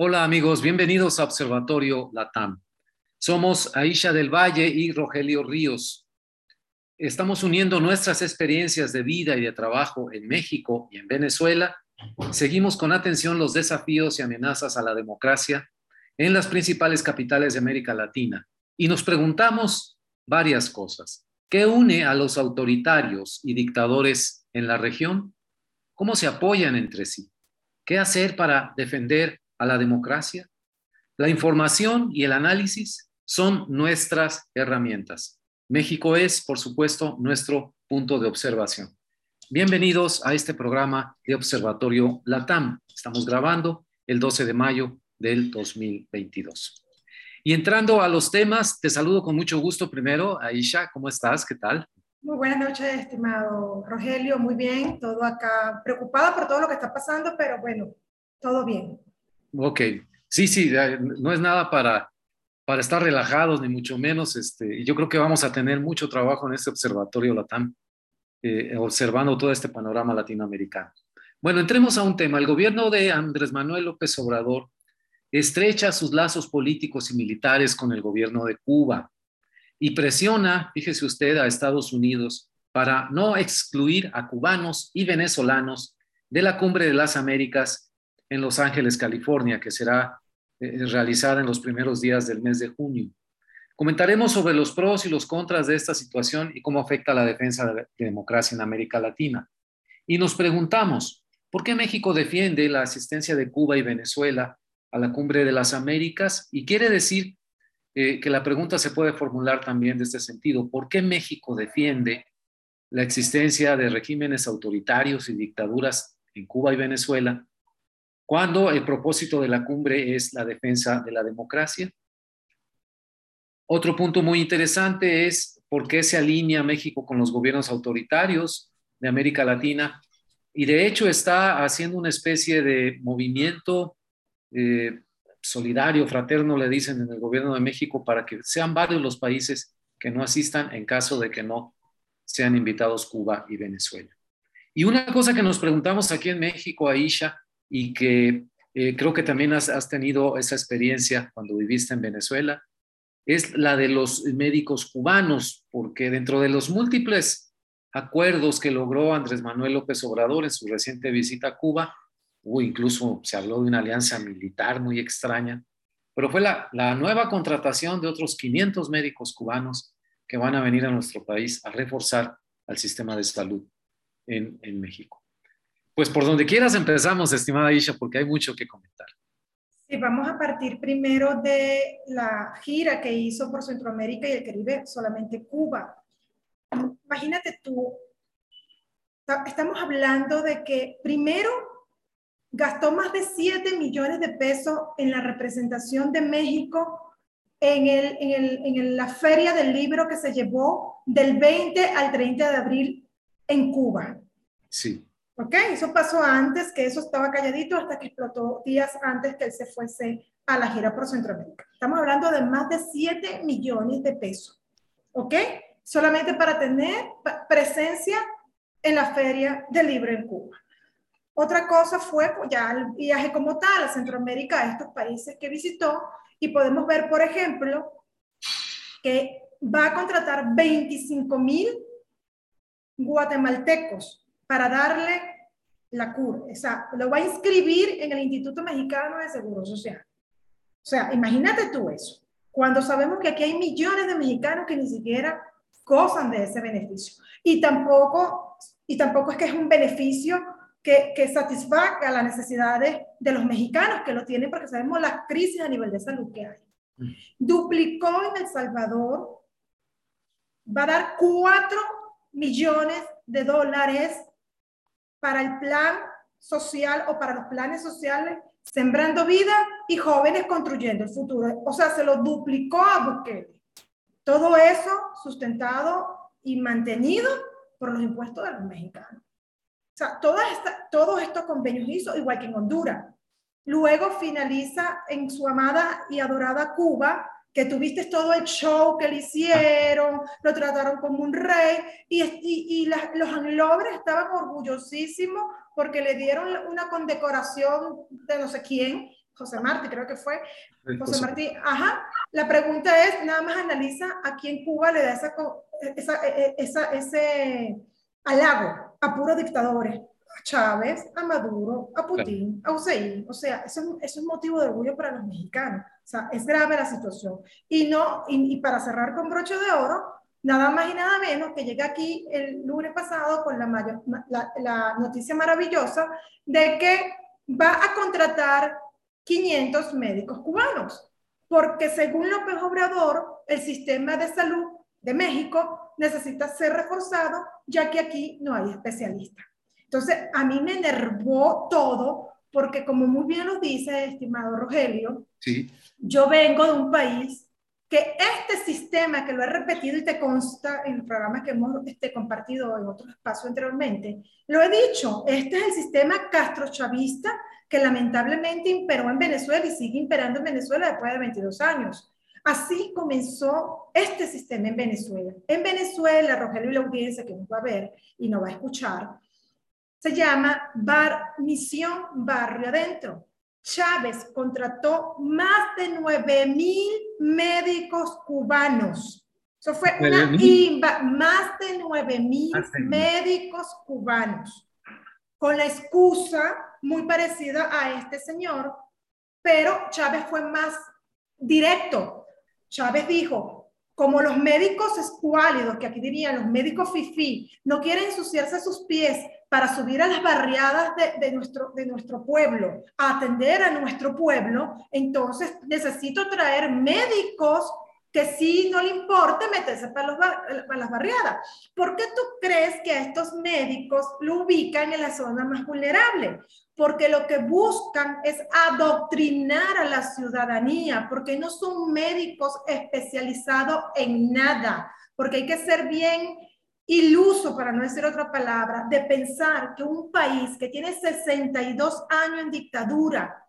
Hola amigos, bienvenidos a Observatorio Latam. Somos Aisha del Valle y Rogelio Ríos. Estamos uniendo nuestras experiencias de vida y de trabajo en México y en Venezuela. Seguimos con atención los desafíos y amenazas a la democracia en las principales capitales de América Latina y nos preguntamos varias cosas. ¿Qué une a los autoritarios y dictadores en la región? ¿Cómo se apoyan entre sí? ¿Qué hacer para defender a la democracia? La información y el análisis son nuestras herramientas. México es, por supuesto, nuestro punto de observación. Bienvenidos a este programa de Observatorio LATAM. Estamos grabando el 12 de mayo del 2022. Y entrando a los temas, te saludo con mucho gusto primero. Aisha, ¿cómo estás? ¿Qué tal? Muy buenas noches, estimado Rogelio. Muy bien, todo acá. Preocupada por todo lo que está pasando, pero bueno, todo bien. Ok, sí, sí, no es nada para, para estar relajados, ni mucho menos. Este, yo creo que vamos a tener mucho trabajo en este observatorio LATAM, eh, observando todo este panorama latinoamericano. Bueno, entremos a un tema. El gobierno de Andrés Manuel López Obrador estrecha sus lazos políticos y militares con el gobierno de Cuba y presiona, fíjese usted, a Estados Unidos para no excluir a cubanos y venezolanos de la Cumbre de las Américas en Los Ángeles, California, que será eh, realizada en los primeros días del mes de junio. Comentaremos sobre los pros y los contras de esta situación y cómo afecta la defensa de la democracia en América Latina. Y nos preguntamos, ¿por qué México defiende la asistencia de Cuba y Venezuela a la Cumbre de las Américas? Y quiere decir eh, que la pregunta se puede formular también de este sentido. ¿Por qué México defiende la existencia de regímenes autoritarios y dictaduras en Cuba y Venezuela cuando el propósito de la cumbre es la defensa de la democracia. Otro punto muy interesante es por qué se alinea México con los gobiernos autoritarios de América Latina y de hecho está haciendo una especie de movimiento eh, solidario, fraterno, le dicen en el gobierno de México, para que sean varios los países que no asistan en caso de que no sean invitados Cuba y Venezuela. Y una cosa que nos preguntamos aquí en México, Aisha, y que eh, creo que también has, tenido esa experiencia cuando viviste en Venezuela, es la de los médicos cubanos, porque dentro de los múltiples acuerdos que logró Andrés Manuel López Obrador en su reciente visita a Cuba, incluso se habló de una alianza militar muy extraña, pero fue la, nueva contratación de otros 500 médicos cubanos que van a venir a nuestro país a reforzar al sistema de salud en México. Pues por donde quieras empezamos, estimada Isha, porque hay mucho que comentar. Sí, vamos a partir primero de la gira que hizo por Centroamérica y el Caribe, solamente Cuba. Imagínate tú, estamos hablando de que primero gastó más de 7 millones de pesos en la representación de México en, el, en, el, en la feria del libro que se llevó del 20 al 30 de abril en Cuba. Sí. ¿Ok? Eso pasó antes, que eso estaba calladito hasta que explotó días antes que él se fuese a la gira por Centroamérica. Estamos hablando de más de 7 millones de pesos. ¿Ok? Solamente para tener presencia en la Feria del Libro en Cuba. Otra cosa fue pues, ya el viaje como tal a Centroamérica, a estos países que visitó, y podemos ver, por ejemplo, que va a contratar 25 mil guatemaltecos para darle la cura. O sea, lo va a inscribir en el Instituto Mexicano de Seguro Social. O sea, imagínate tú eso. Cuando sabemos que aquí hay millones de mexicanos que ni siquiera gozan de ese beneficio. Y tampoco, y tampoco es que es un beneficio que, que satisfaga las necesidades de los mexicanos que lo tienen porque sabemos la crisis a nivel de salud que hay. Duplicó en El Salvador, va a dar 4 millones de dólares para el plan social o para los planes sociales, sembrando vida y jóvenes construyendo el futuro. O sea, se lo duplicó a Bukele. Todo eso sustentado y mantenido por los impuestos de los mexicanos. O sea, esta, todos estos convenios hizo, igual que en Honduras. Luego finaliza en su amada y adorada Cuba, que tuviste todo el show que le hicieron, lo trataron como un rey y, y, los anglobres estaban orgullosísimos porque le dieron una condecoración de no sé quién. José Martí, creo que fue. José Martí, ajá. La pregunta es, nada más analiza a quién Cuba le da esa, esa, e, e, esa, ese halago a puros dictadores. A Chávez, a Maduro, a Putin, a Hussein. O sea, eso, eso, es motivo de orgullo para los mexicanos. Sea, es grave la situación. Y, no, y, para cerrar con broche de oro, nada más y nada menos que llega aquí el lunes pasado con la, mayor, la, noticia maravillosa de que va a contratar 500 médicos cubanos, porque según López Obrador, el sistema de salud de México necesita ser reforzado, ya que aquí no hay especialistas. Entonces, a mí me enervó todo, porque como muy bien lo dice, estimado Rogelio, sí. Yo vengo de un país que este sistema, que lo he repetido y te consta en los programas que hemos este, compartido en otros espacios anteriormente, lo he dicho, este es el sistema castrochavista que lamentablemente imperó en Venezuela y sigue imperando en Venezuela después de 22 años. Así comenzó este sistema en Venezuela. En Venezuela, Rogelio y la audiencia que nos va a ver y nos va a escuchar, se llama Bar Misión Barrio Adentro. Chávez contrató más de 9 mil médicos cubanos. Eso fue una más de 9 mil médicos cubanos, con la excusa muy parecida a este señor, pero Chávez fue más directo. Chávez dijo, como los médicos escuálidos, que aquí dirían los médicos fifí, no quieren ensuciarse sus pies para subir a las barriadas de, nuestro, de nuestro pueblo, a atender a nuestro pueblo, entonces necesito traer médicos que sí no le importe meterse para, para las barriadas. ¿Por qué tú crees que a estos médicos lo ubican en la zona más vulnerable? Porque lo que buscan es adoctrinar a la ciudadanía, porque no son médicos especializados en nada, porque hay que ser bien iluso, para no decir otra palabra, de pensar que un país que tiene 62 años en dictadura,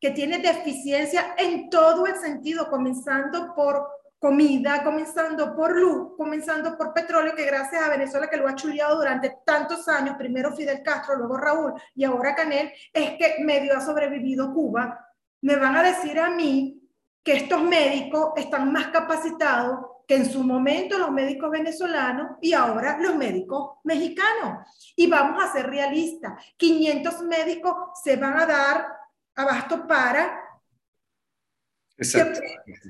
que tiene deficiencia en todo el sentido, comenzando por comida, comenzando por luz, comenzando por petróleo, que gracias a Venezuela que lo ha chuleado durante tantos años, primero Fidel Castro, luego Raúl y ahora Canel, es que medio ha sobrevivido Cuba, me van a decir a mí que estos médicos están más capacitados que en su momento los médicos venezolanos y ahora los médicos mexicanos. Y vamos a ser realistas, 500 médicos se van a dar abasto para Exacto.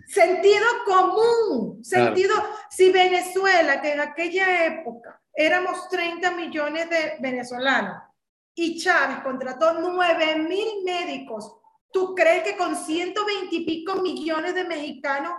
Sentido común, sentido, claro. si Venezuela, que en aquella época éramos 30 millones de venezolanos y Chávez contrató 9 mil médicos, ¿tú crees que con 120 y pico millones de mexicanos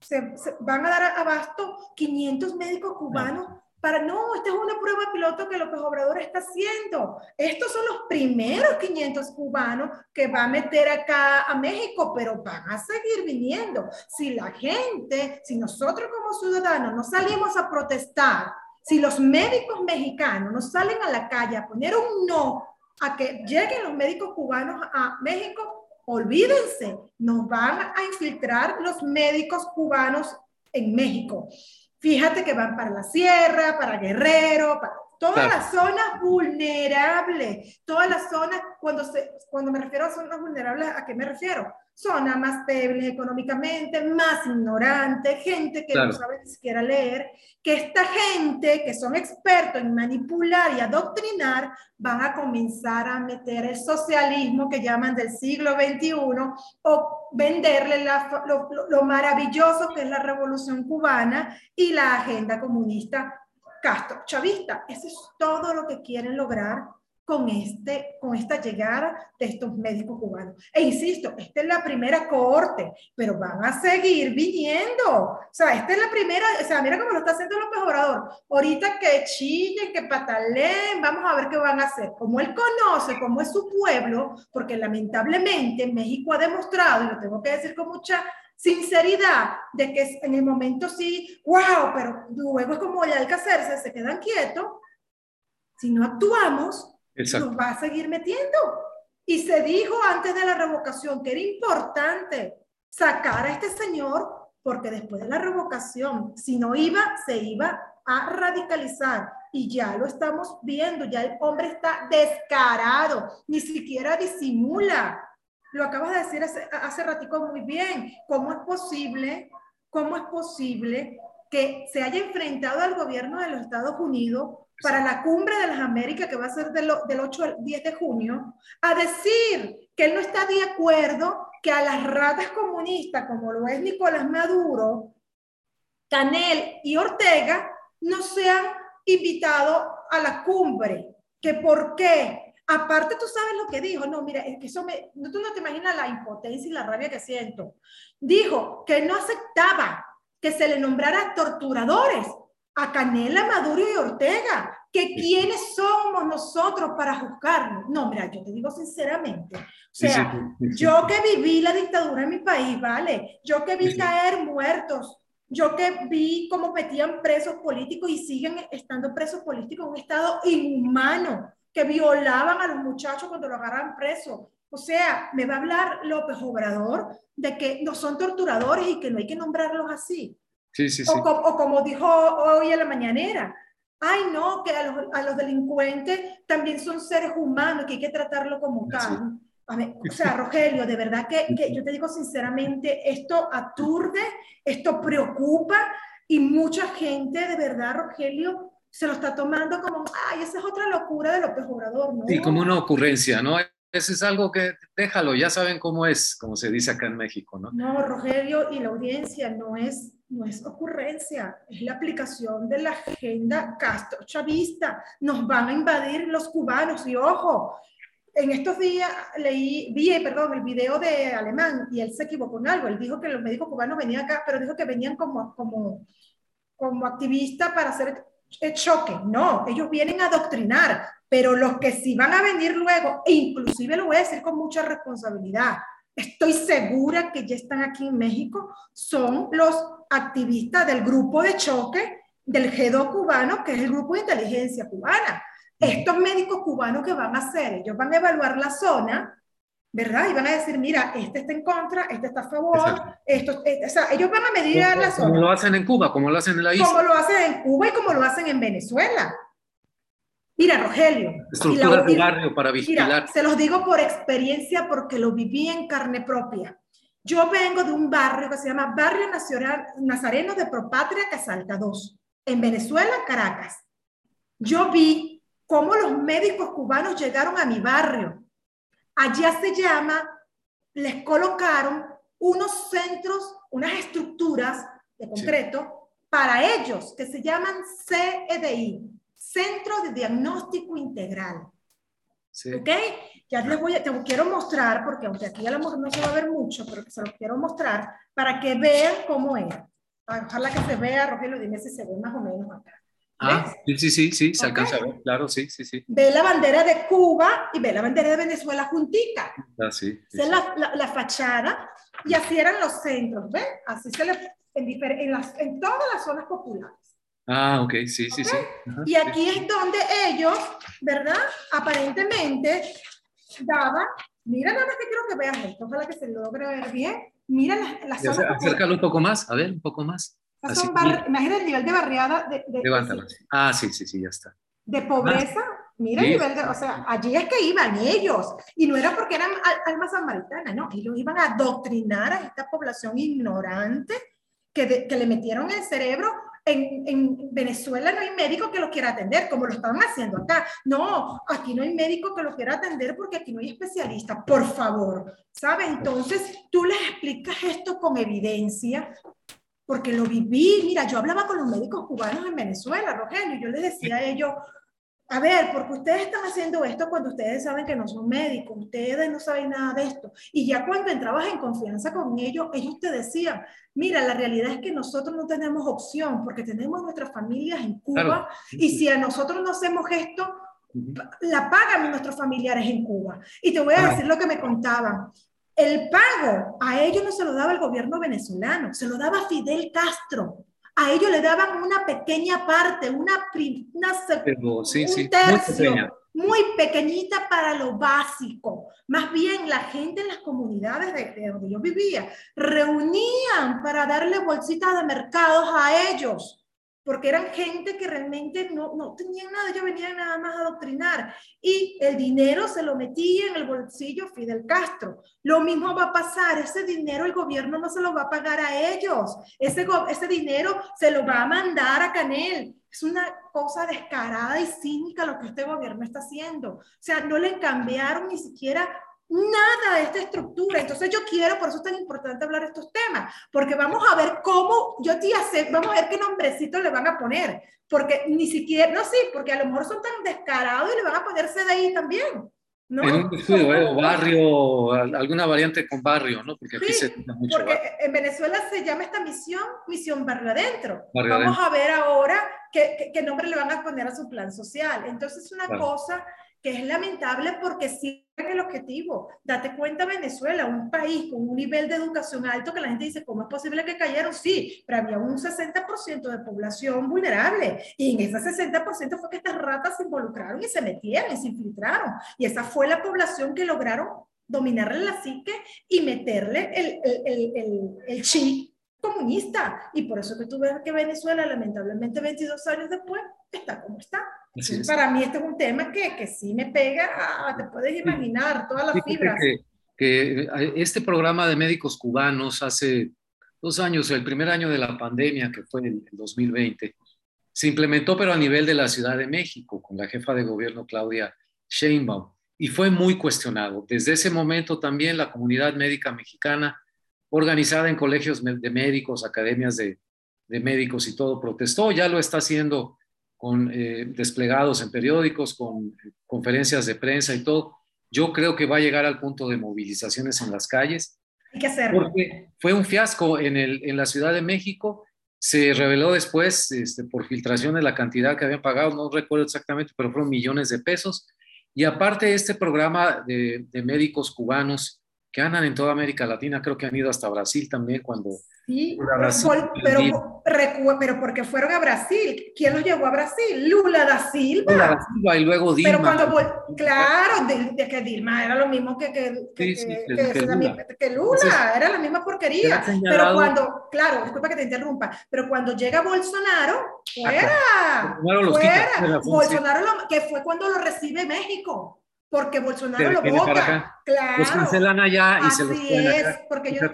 se, se, van a dar abasto 500 médicos cubanos. Para, no, esta es una prueba piloto que López Obrador está haciendo. Estos son los primeros 500 cubanos que va a meter acá a México, pero van a seguir viniendo. Si la gente, si nosotros como ciudadanos no salimos a protestar, si los médicos mexicanos no salen a la calle a poner un no a que lleguen los médicos cubanos a México, olvídense, nos van a infiltrar los médicos cubanos en México. Fíjate que van para la sierra, para Guerrero, para todas las zonas vulnerables, todas las zonas, cuando, se, cuando me refiero a zonas vulnerables, ¿a qué me refiero? Zonas más débiles económicamente, más ignorantes, gente que claro. no sabe ni siquiera leer, que esta gente que son expertos en manipular y adoctrinar van a comenzar a meter el socialismo que llaman del siglo XXI o venderle la, lo, lo maravilloso que es la revolución cubana y la agenda comunista Castro chavista. Eso es todo lo que quieren lograr con, este, con esta llegada de estos médicos cubanos. E insisto, esta es la primera cohorte, pero van a seguir viniendo. O sea, esta es la primera, o sea, mira cómo lo está haciendo López Obrador. Ahorita que chillen, que pataleen, vamos a ver qué van a hacer. Como él conoce cómo es su pueblo, porque lamentablemente México ha demostrado, y lo tengo que decir con mucha sinceridad de que en el momento sí, wow, pero luego es como que hacerse, se quedan quietos. Si no actuamos, Exacto. nos va a seguir metiendo. Y se dijo antes de la revocación que era importante sacar a este señor porque después de la revocación, si no iba, se iba a radicalizar. Y ya lo estamos viendo, ya el hombre está descarado, ni siquiera disimula. lo acabas de decir hace, hace ratico muy bien. ¿Cómo es posible, cómo es posible que se haya enfrentado al gobierno de los Estados Unidos para la cumbre de las Américas, que va a ser del, del 8 al 10 de junio, a decir que él no está de acuerdo que a las ratas comunistas, como lo es Nicolás Maduro, Canel y Ortega, no sean invitados a la cumbre. ¿Que por qué? Aparte, tú sabes lo que dijo. No, mira, es que eso me. Tú no te imaginas la impotencia y la rabia que siento. Dijo que no aceptaba que se le nombrara torturadores a Canela, Maduro y Ortega, que quiénes somos nosotros para juzgarlos. No, mira, yo te digo sinceramente, o sea, yo que viví la dictadura en mi país, ¿vale? Yo que vi caer muertos, yo que vi cómo metían presos políticos y siguen estando presos políticos en un estado inhumano, que violaban a los muchachos cuando lo agarran presos. O sea, me va a hablar López Obrador de que no son torturadores y que no hay que nombrarlos así. Sí, sí, sí. O, como dijo hoy en la mañanera, ay no, que a los, a los delincuentes también son seres humanos, que hay que tratarlo como tal. o sea, Rogelio, de verdad que, que, yo te digo sinceramente, esto aturde, esto preocupa y mucha gente, de verdad, Rogelio, se lo está tomando como, ay, esa es otra locura de López Obrador, ¿no? Sí, como una ocurrencia, ¿no? Es algo que déjalo, ya saben cómo es, como se dice acá en México, ¿no? No, Rogelio y la audiencia no es no es ocurrencia, es la aplicación de la agenda castro-chavista. Nos van a invadir los cubanos y ojo, en estos días leí, vi, perdón, el video de Alemán y él se equivocó en algo. Él dijo que los médicos cubanos venían acá, pero dijo que venían como, como, como activistas para hacer el choque. No, ellos vienen a adoctrinar, pero los que sí van a venir luego, e inclusive lo voy a decir con mucha responsabilidad, estoy segura que ya están aquí en México, son los activistas del grupo de choque del G2 cubano, que es el grupo de inteligencia cubana. Estos médicos cubanos que van a hacer, ellos van a evaluar la zona, ¿verdad? Y van a decir, mira, este está en contra, este está a favor, esto, este, o sea, ellos van a medir la zona. Como lo hacen en Cuba, como lo hacen en la isla. Como lo hacen en Cuba y como lo hacen en Venezuela. Mira, Rogelio. Estructuras de barrio para vigilar. Mira, se los digo por experiencia porque lo viví en carne propia. Yo vengo de un barrio que se llama Barrio Nacional, Nazareno de Propatria Casalta 2, en Venezuela, Caracas. Yo vi cómo los médicos cubanos llegaron a mi barrio. Allá se llama, les colocaron unos centros, unas estructuras de concreto para ellos que se llaman CEDI, Centro de Diagnóstico Integral. ¿Ok? Ya les voy a, te quiero mostrar, porque aunque aquí a lo mejor no se va a ver mucho, pero se lo quiero mostrar para que vean cómo era. Ojalá que se vea, Rogelio, dime si se ve más o menos acá. Ah, sí, sí, sí, sí, se alcanza a ver, claro, sí, sí, sí. Ve la bandera de Cuba y ve la bandera de Venezuela juntica. Ah, sí. sí, es La, la, la, fachada y así eran los centros, ¿ves? Así se le, en, en, las, en todas las zonas populares. Ah, ok, sí, sí, sí. y aquí es donde ellos, ¿verdad? Aparentemente daban, mira nada más que quiero que veas esto, ojalá que se logre ver bien. Mira las, las zonas. Acércalo un poco más, a ver, un poco más. Así, imagina el nivel de barriada. De, de Levántalo. ah, sí, sí, sí, ya está. De pobreza, mira el nivel de, o sea, allí es que iban ellos, y no era porque eran almas samaritanas, no, ellos iban a adoctrinar a esta población ignorante que, que le metieron el cerebro en, en, Venezuela no hay médico que lo quiera atender, como lo estaban haciendo acá. No, aquí no hay médico que lo quiera atender porque aquí no hay especialista. Por favor, ¿sabes? Entonces, tú les explicas esto con evidencia, porque lo viví. Mira, yo hablaba con los médicos cubanos en Venezuela, Rogelio, y yo les decía a ellos, a ver, porque ustedes están haciendo esto cuando ustedes saben que no son médicos, ustedes no saben nada de esto. Y ya cuando entrabas en confianza con ellos, ellos te decían, mira, la realidad es que nosotros no tenemos opción porque tenemos nuestras familias en Cuba y si a nosotros no hacemos esto, la pagan nuestros familiares en Cuba. Y te voy a decir lo que me contaban. El pago a ellos no se lo daba el gobierno venezolano, se lo daba Fidel Castro a ellos le daban una pequeña parte, una, una un tercio, muy, pequeñita para lo básico. Más bien la gente en las comunidades de, donde yo vivía reunían para darle bolsitas de mercados a ellos. Porque eran gente que realmente no, no tenían nada, ellos venían nada más a adoctrinar. Y el dinero se lo metía en el bolsillo Fidel Castro. Lo mismo va a pasar, ese dinero el gobierno no se lo va a pagar a ellos, ese, ese dinero se lo va a mandar a Canel. Es una cosa descarada y cínica lo que este gobierno está haciendo. O sea, no le cambiaron ni siquiera nada de esta estructura. Entonces yo quiero, por eso es tan importante hablar de estos temas, porque vamos a ver cómo, yo te sé, vamos a ver qué nombrecito le van a poner, porque ni siquiera, no, sí, porque a lo mejor son tan descarados y le van a ponerse de ahí también. ¿no? En un estudio, ¿eh? barrio, alguna variante con barrio, ¿no? Porque aquí se mucho Porque en Venezuela se llama esta misión, misión barrio adentro. Vamos a ver ahora qué, qué, nombre le van a poner a su plan social. Entonces es una cosa que es lamentable porque es el objetivo. Date cuenta, Venezuela, un país con un nivel de educación alto que la gente dice, ¿cómo es posible que cayeron? Sí, pero había un 60% de población vulnerable y en ese 60% fue que estas ratas se involucraron y se metieron y se infiltraron. Y esa fue la población que lograron dominarle la psique y meterle el, el, el, el chip comunista. Y por eso que tú ves que Venezuela, lamentablemente 22 años después, está como está. Para mí este es un tema que, que sí me pega, te puedes imaginar, todas las fibras. Que, eh, este programa de médicos cubanos hace dos años, el primer año de la pandemia, que fue el 2020, se implementó pero a nivel de la Ciudad de México, con la jefa de gobierno Claudia Sheinbaum, y fue muy cuestionado. Desde ese momento también la comunidad médica mexicana organizada en colegios de médicos, academias de, médicos y todo, protestó, ya lo está haciendo con eh, desplegados en periódicos, con conferencias de prensa y todo. Yo creo que va a llegar al punto de movilizaciones en las calles. Hay que hacerlo. Porque fue un fiasco en, el, en la Ciudad de México. Se reveló después, este, por filtraciones, la cantidad que habían pagado, no recuerdo exactamente, pero fueron millones de pesos. Y aparte, este programa de, de médicos cubanos que andan en toda América Latina, creo que han ido hasta Brasil también cuando... Sí, pero, pero, porque fueron a Brasil. ¿Quién los llevó a Brasil? Lula da Silva. Lula da Silva y luego Dilma. Pero cuando, claro, de, que Dilma era lo mismo que, que, que, que, Lula. era la misma porquería. Pero cuando, claro, disculpa que te interrumpa, pero cuando llega Bolsonaro, fuera, fuera. Bolsonaro, que fue cuando lo recibe México porque Bolsonaro lo vota. Claro. Los cancelan allá y se los es, porque yo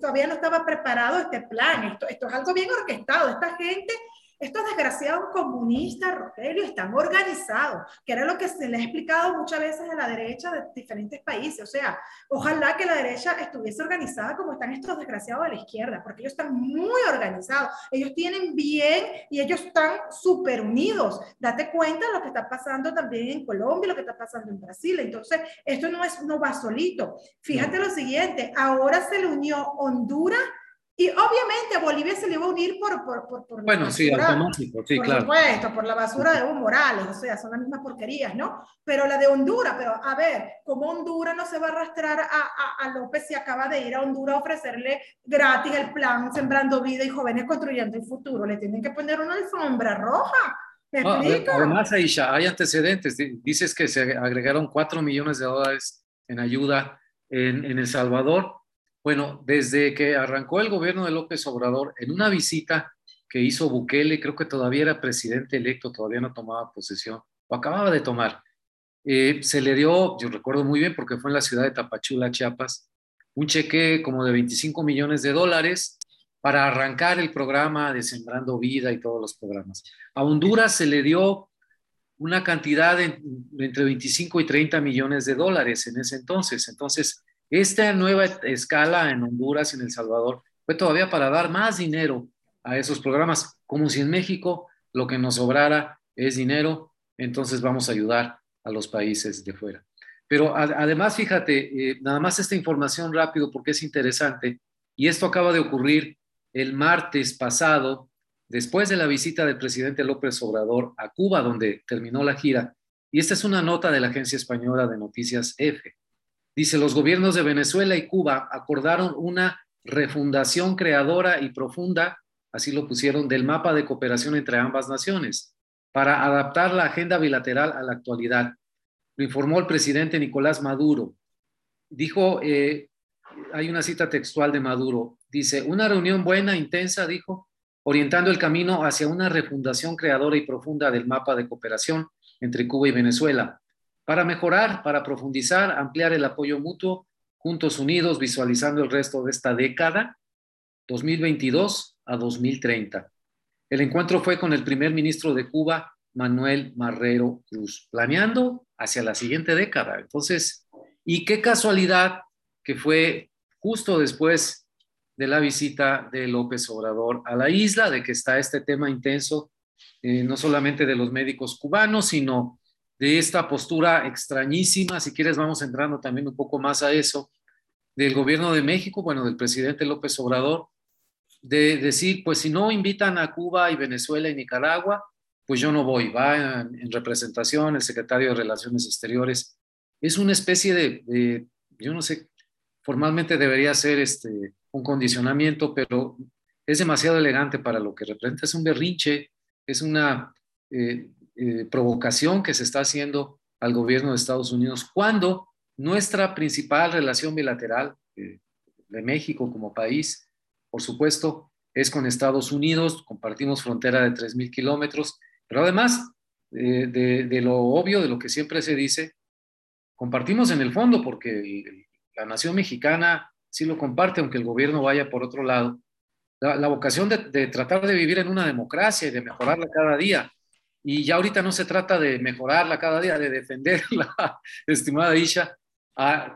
todavía no estaba preparado este plan. Esto, esto es algo bien orquestado. Esta gente estos desgraciados comunistas, Rogelio, están organizados, que era lo que se les ha explicado muchas veces a la derecha de diferentes países. O sea, ojalá que la derecha estuviese organizada como están estos desgraciados de la izquierda, porque ellos están muy organizados, ellos tienen bien y ellos están súper unidos. Date cuenta de lo que está pasando también en Colombia, lo que está pasando en Brasil. Entonces, esto no, es, no va solito. Fíjate lo siguiente, ahora se le unió Honduras y obviamente Bolivia se le iba a unir por... por, por, por bueno, sí, automático, sí, claro. Por supuesto, por la basura de Evo Morales, o sea, son las mismas porquerías, ¿no? Pero la de Honduras, pero a ver, ¿cómo Honduras no se va a arrastrar a, a, a López si acaba de ir a Honduras a ofrecerle gratis el plan Sembrando Vida y Jóvenes Construyendo el Futuro? Le tienen que poner una alfombra roja. ¿Me ah, además, Aisha, hay antecedentes. Dices que se agregaron 4 millones de dólares en ayuda en, en El Salvador bueno, desde que arrancó el gobierno de López Obrador, en una visita que hizo Bukele, creo que todavía era presidente electo, todavía no tomaba posesión, o acababa de tomar, eh, se le dio, yo recuerdo muy bien porque fue en la ciudad de Tapachula, Chiapas, un cheque como de 25 millones de dólares para arrancar el programa de Sembrando Vida y todos los programas. A Honduras se le dio una cantidad de, entre 25 y 30 millones de dólares en ese entonces. Entonces, esta nueva escala en Honduras y en El Salvador fue todavía para dar más dinero a esos programas, como si en México lo que nos sobrara es dinero, entonces vamos a ayudar a los países de fuera. Pero además, fíjate, eh, nada más esta información rápido porque es interesante, y esto acaba de ocurrir el martes pasado, después de la visita del presidente López Obrador a Cuba, donde terminó la gira, y esta es una nota de la agencia española de noticias EFE. Dice, los gobiernos de Venezuela y Cuba acordaron una refundación creadora y profunda, así lo pusieron, del mapa de cooperación entre ambas naciones, para adaptar la agenda bilateral a la actualidad. Lo informó el presidente Nicolás Maduro. Dijo, eh, hay una cita textual de Maduro, dice, una reunión buena, intensa, dijo, orientando el camino hacia una refundación creadora y profunda del mapa de cooperación entre Cuba y Venezuela, para mejorar, para profundizar, ampliar el apoyo mutuo, juntos unidos, visualizando el resto de esta década, 2022 a 2030. El encuentro fue con el primer ministro de Cuba, Manuel Marrero Cruz, planeando hacia la siguiente década. Entonces, y qué casualidad que fue justo después de la visita de López Obrador a la isla, de que está este tema intenso, eh, no solamente de los médicos cubanos, sino de esta postura extrañísima, si quieres vamos entrando también un poco más a eso, del gobierno de México, bueno, del presidente López Obrador, de decir, pues si no invitan a Cuba y Venezuela y Nicaragua, pues yo no voy, va en, representación el secretario de Relaciones Exteriores. Es una especie de, de, yo no sé, formalmente debería ser este, un condicionamiento, pero es demasiado elegante para lo que representa. Es un berrinche, es una eh, eh, provocación que se está haciendo al gobierno de Estados Unidos cuando nuestra principal relación bilateral eh, de México como país, por supuesto, es con Estados Unidos, compartimos frontera de 3.000 kilómetros, pero además de, lo obvio, de lo que siempre se dice, compartimos en el fondo porque la nación mexicana sí lo comparte, aunque el gobierno vaya por otro lado, la, vocación de, tratar de vivir en una democracia y de mejorarla cada día. Y ya ahorita no se trata de mejorarla cada día, de defenderla, estimada Isha,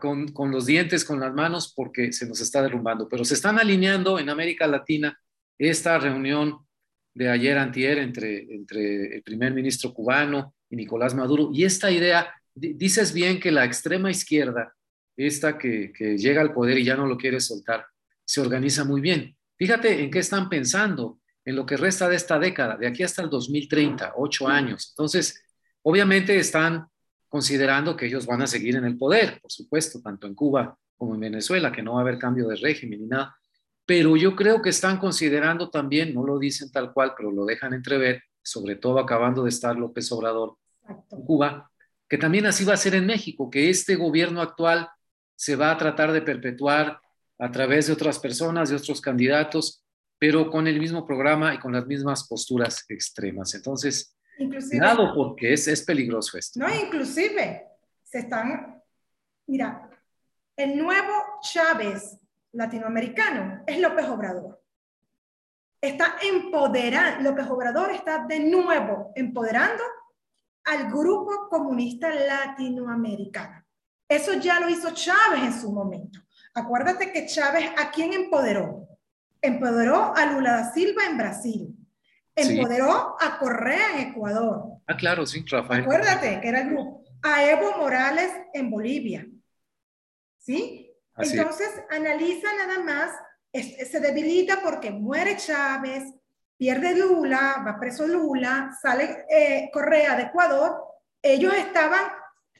con, con, los dientes, con las manos, porque se nos está derrumbando. Pero se están alineando en América Latina esta reunión de ayer antier entre, entre el primer ministro cubano y Nicolás Maduro. Y esta idea, dices bien que la extrema izquierda esta que, llega al poder y ya no lo quiere soltar, se organiza muy bien. Fíjate en qué están pensando en lo que resta de esta década, de aquí hasta el 2030, ocho años. Entonces, obviamente están considerando que ellos van a seguir en el poder, por supuesto, tanto en Cuba como en Venezuela, que no va a haber cambio de régimen ni nada. Pero yo creo que están considerando también, no lo dicen tal cual, pero lo dejan entrever, sobre todo acabando de estar López Obrador en Cuba, que también así va a ser en México, que este gobierno actual se va a tratar de perpetuar a través de otras personas, de otros candidatos, pero con el mismo programa y con las mismas posturas extremas. Entonces, cuidado porque es, es peligroso esto. No, inclusive se están, mira, el nuevo Chávez latinoamericano es López Obrador. Está empoderando, López Obrador está de nuevo empoderando al grupo comunista latinoamericano. Eso ya lo hizo Chávez en su momento. Acuérdate que Chávez a quién empoderó? Empoderó a Lula da Silva en Brasil. Empoderó a Correa en Ecuador. Ah, claro, sí, Rafael. Acuérdate que era el grupo. A Evo Morales en Bolivia. ¿Sí? Entonces, analiza nada más, se debilita porque muere Chávez, pierde Lula, va preso Lula, sale eh, Correa de Ecuador. Ellos estaban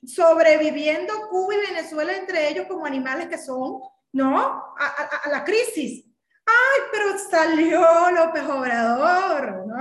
sobreviviendo Cuba y Venezuela entre ellos como animales que son, ¿no? A, la crisis. Ay, pero salió López Obrador, ¿no?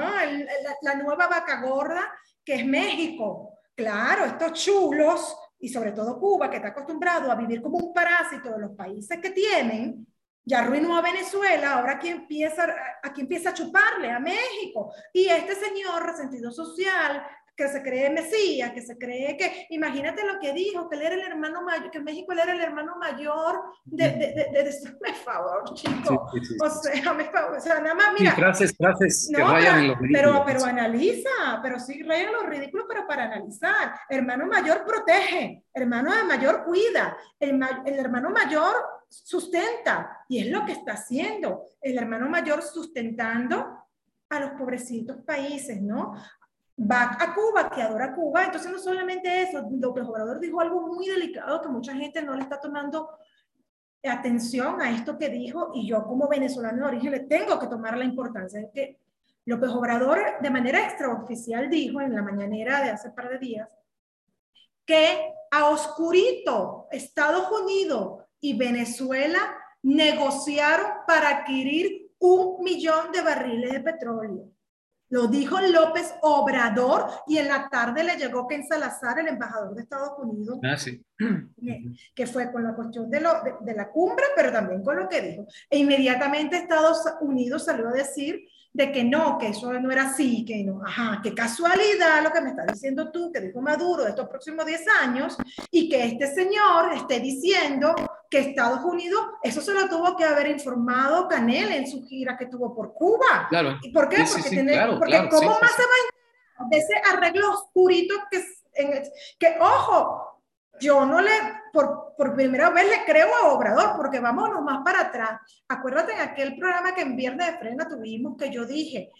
la, nueva vaca gorda que es México. Claro, estos chulos y sobre todo Cuba, que está acostumbrado a vivir como un parásito de los países que tienen, ya arruinó a Venezuela, ahora aquí empieza, aquí empieza a chuparle a México. Y este señor resentido social, que se cree Mesías, que se cree que, imagínate lo que dijo, que él era el hermano mayor, que México él era el hermano mayor de, de, de, de, favor, chico. o sea, me favor, o sea, nada más, mira. frases, frases que rayan en los ridículos. Pero, pero analiza, pero sí rayan los ridículos, pero para analizar. Hermano mayor protege, hermano mayor cuida, el, el hermano mayor sustenta, y es lo que está haciendo, el hermano mayor sustentando a los pobrecitos países, ¿no? Va a Cuba, que adora Cuba. Entonces, no solamente eso, López Obrador dijo algo muy delicado que mucha gente no le está tomando atención a esto que dijo y yo como venezolano de origen le tengo que tomar la importancia de que López Obrador de manera extraoficial dijo en la mañanera de hace par de días que a oscurito Estados Unidos y Venezuela negociaron para adquirir un millón de barriles de petróleo. Lo dijo López Obrador y en la tarde le llegó Ken Salazar, el embajador de Estados Unidos, ah, sí. que fue con la cuestión de, lo, de, la cumbre, pero también con lo que dijo. E inmediatamente Estados Unidos salió a decir de que no, que eso no era así, que no, ajá, qué casualidad lo que me estás diciendo tú, que dijo Maduro de estos próximos 10 años, y que este señor esté diciendo que Estados Unidos, eso se lo tuvo que haber informado Canel en su gira que tuvo por Cuba. Claro. ¿Y por qué? porque tiene, porque ¿cómo más se va a de ese arreglo oscurito que, en, que ojo, yo no le, por, por, primera vez le creo a Obrador, porque vámonos más para atrás. Acuérdate en aquel programa que en Viernes de Frena tuvimos que yo dije,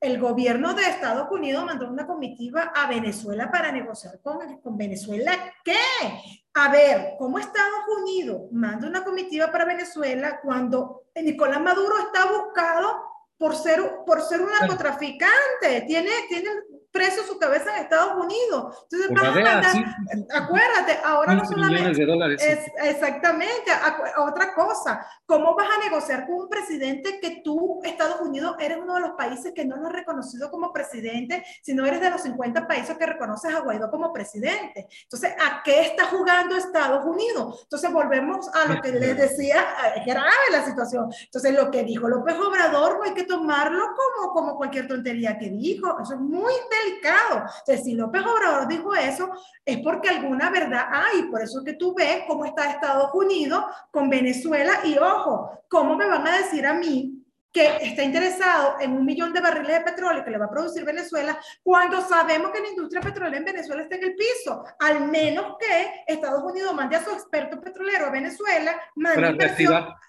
el gobierno de Estados Unidos mandó una comitiva a Venezuela para negociar con, con Venezuela. ¿Qué? A ver, ¿cómo Estados Unidos manda una comitiva para Venezuela cuando Nicolás Maduro está buscado por ser, por ser un narcotraficante? Tiene, tiene preso su cabeza en Estados Unidos. Entonces, vas a mandar, acuérdate, ahora no solamente... De dólares, es, exactamente, otra cosa, ¿cómo vas a negociar con un presidente que tú, Estados Unidos, eres uno de los países que no lo ha reconocido como presidente, sino eres de los 50 países que reconoces a Guaidó como presidente? Entonces, ¿a qué está jugando Estados Unidos? Entonces, volvemos a lo que les decía, es grave la situación. Entonces, lo que dijo López Obrador no hay que tomarlo como, como cualquier tontería que dijo, eso es muy inteligente delicado. Entonces, si López Obrador dijo eso, es porque alguna verdad hay. Por eso que tú ves cómo está Estados Unidos con Venezuela y ojo, ¿cómo me van a decir a mí que está interesado en un millón de barriles de petróleo que le va a producir Venezuela, cuando sabemos que la industria petrolera en Venezuela está en el piso, al menos que Estados Unidos mande a su experto petrolero a Venezuela, mande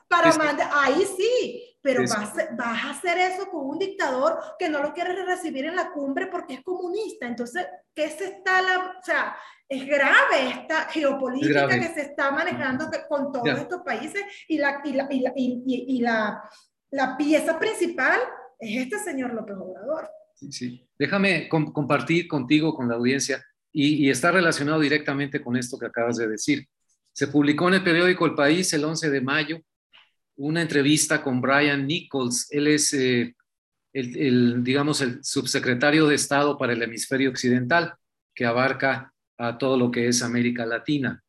para mandar, ahí sí, pero vas, vas, a hacer eso con un dictador que no lo quiere recibir en la cumbre porque es comunista. Entonces, ¿qué se está la, o sea, es grave esta geopolítica que se está manejando con todos estos países y la, y la, y la, y, la, la, pieza principal es este señor López Obrador. Sí, sí. Déjame compartir contigo, con la audiencia, y, y está relacionado directamente con esto que acabas de decir. Se publicó en el periódico El País el 11 de mayo una entrevista con Brian Nichols. Él es, eh, el, digamos, el subsecretario de Estado para el hemisferio occidental, que abarca a todo lo que es América Latina.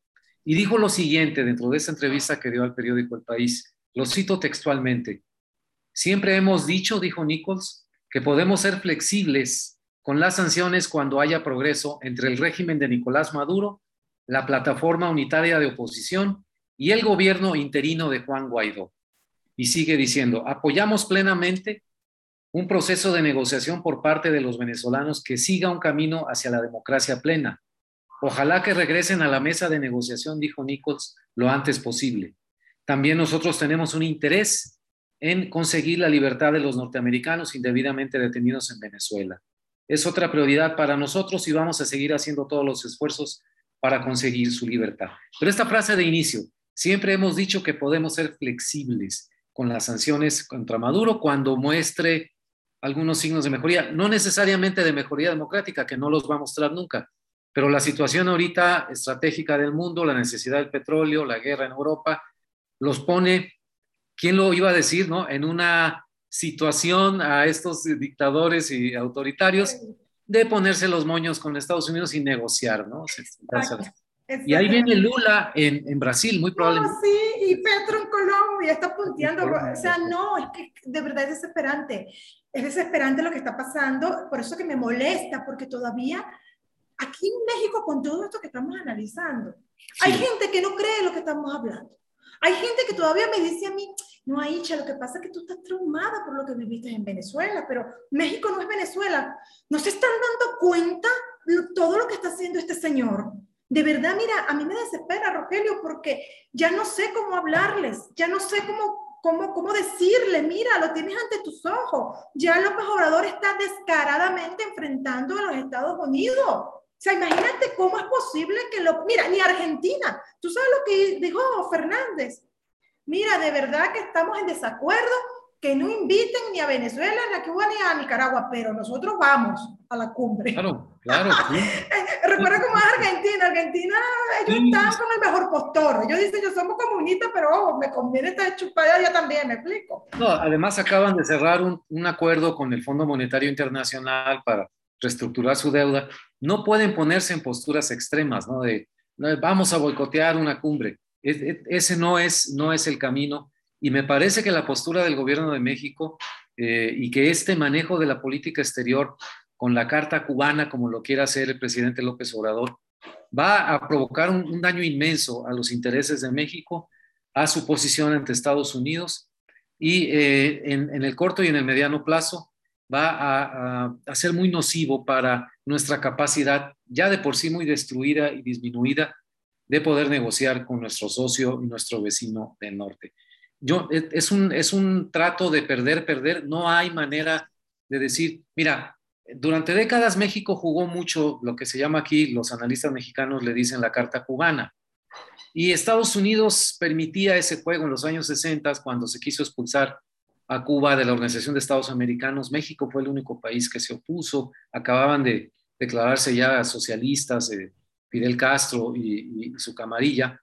Y dijo lo siguiente dentro de esa entrevista que dio al periódico El País. Lo cito textualmente. Siempre hemos dicho, dijo Nichols, que podemos ser flexibles con las sanciones cuando haya progreso entre el régimen de Nicolás Maduro, la plataforma unitaria de oposición y el gobierno interino de Juan Guaidó. Y sigue diciendo, apoyamos plenamente un proceso de negociación por parte de los venezolanos que siga un camino hacia la democracia plena. Ojalá que regresen a la mesa de negociación, dijo Nichols, lo antes posible. También nosotros tenemos un interés en conseguir la libertad de los norteamericanos indebidamente detenidos en Venezuela. Es otra prioridad para nosotros y vamos a seguir haciendo todos los esfuerzos para conseguir su libertad. Pero esta frase de inicio, siempre hemos dicho que podemos ser flexibles con las sanciones contra Maduro cuando muestre algunos signos de mejoría, no necesariamente de mejoría democrática, que no los va a mostrar nunca, pero la situación ahorita estratégica del mundo, la necesidad del petróleo, la guerra en Europa, los pone, ¿quién lo iba a decir, no? En una situación a estos dictadores y autoritarios de ponerse los moños con Estados Unidos y negociar, ¿no? Y ahí viene Lula en, en Brasil, muy probablemente. No, sí, y Petro en Colombia está punteando. O sea, no, es que de verdad es desesperante. Es desesperante lo que está pasando, por eso que me molesta, porque todavía aquí en México, con todo esto que estamos analizando, hay gente que no cree lo que estamos hablando. Hay gente que todavía me dice a mí, no, Aicha, lo que pasa es que tú estás traumada por lo que viviste en Venezuela, pero México no es Venezuela. ¿No se están dando cuenta todo lo que está haciendo este señor? De verdad, mira, a mí me desespera, Rogelio, porque ya no sé cómo hablarles, ya no sé cómo, cómo, cómo decirle, mira, lo tienes ante tus ojos. Ya López Obrador está descaradamente enfrentando a los Estados Unidos. O sea, imagínate cómo es posible que lo... Mira, ni Argentina. ¿Tú sabes lo que dijo Fernández? Mira, de verdad que estamos en desacuerdo que no inviten ni a Venezuela, ni a Cuba, ni a Nicaragua, pero nosotros vamos a la cumbre. Claro, claro. Recuerda cómo es Argentina. Argentina, ellos están con el mejor postor. Ellos dicen, yo somos comunistas, pero me conviene estar chupada ya también, ¿me explico? No, además acaban de cerrar un, un acuerdo con el Fondo Monetario Internacional para reestructurar su deuda. No pueden ponerse en posturas extremas, ¿no? De, vamos a boicotear una cumbre. ese no es, no es el camino y me parece que la postura del gobierno de México eh, y que este manejo de la política exterior con la carta cubana, como lo quiera hacer el presidente López Obrador, va a provocar un, daño inmenso a los intereses de México, a su posición ante Estados Unidos y eh, en, el corto y en el mediano plazo va a, ser muy nocivo para nuestra capacidad, ya de por sí muy destruida y disminuida, de poder negociar con nuestro socio y nuestro vecino del norte. Yo, es, un, es un trato de perder, perder. No hay manera de decir, mira, durante décadas México jugó mucho lo que se llama aquí, los analistas mexicanos le dicen la carta cubana. Y Estados Unidos permitía ese juego en los años 60 cuando se quiso expulsar a Cuba de la Organización de Estados Americanos. México fue el único país que se opuso. Acababan de declararse ya socialistas eh, Fidel Castro y, su camarilla.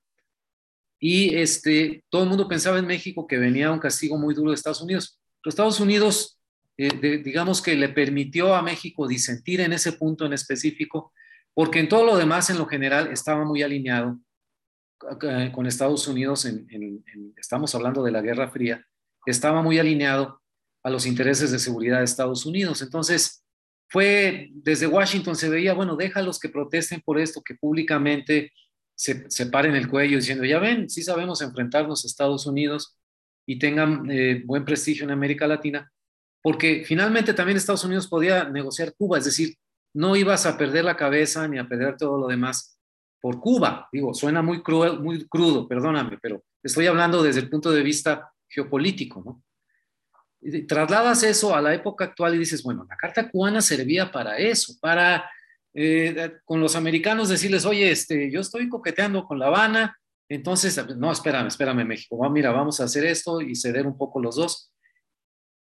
Y este, todo el mundo pensaba en México que venía un castigo muy duro de Estados Unidos. Pero Estados Unidos, eh, digamos que le permitió a México disentir en ese punto en específico, porque en todo lo demás, en lo general, estaba muy alineado eh, con Estados Unidos, estamos hablando de la Guerra Fría, estaba muy alineado a los intereses de seguridad de Estados Unidos. Entonces, fue desde Washington se veía, bueno, déjalos que protesten por esto, que públicamente se, se paren el cuello diciendo, ya ven, sí sabemos enfrentarnos a Estados Unidos y tengan eh, buen prestigio en América Latina, porque finalmente también Estados Unidos podía negociar Cuba, es decir, no ibas a perder la cabeza ni a perder todo lo demás por Cuba. Digo, suena muy cruel, muy crudo, perdóname, pero estoy hablando desde el punto de vista geopolítico, ¿no? trasladas eso a la época actual y dices, bueno, la carta cubana servía para eso, para eh, con los americanos decirles, oye, este, yo estoy coqueteando con La Habana, entonces, no, espérame, espérame, México, mira, vamos a hacer esto y ceder un poco los dos.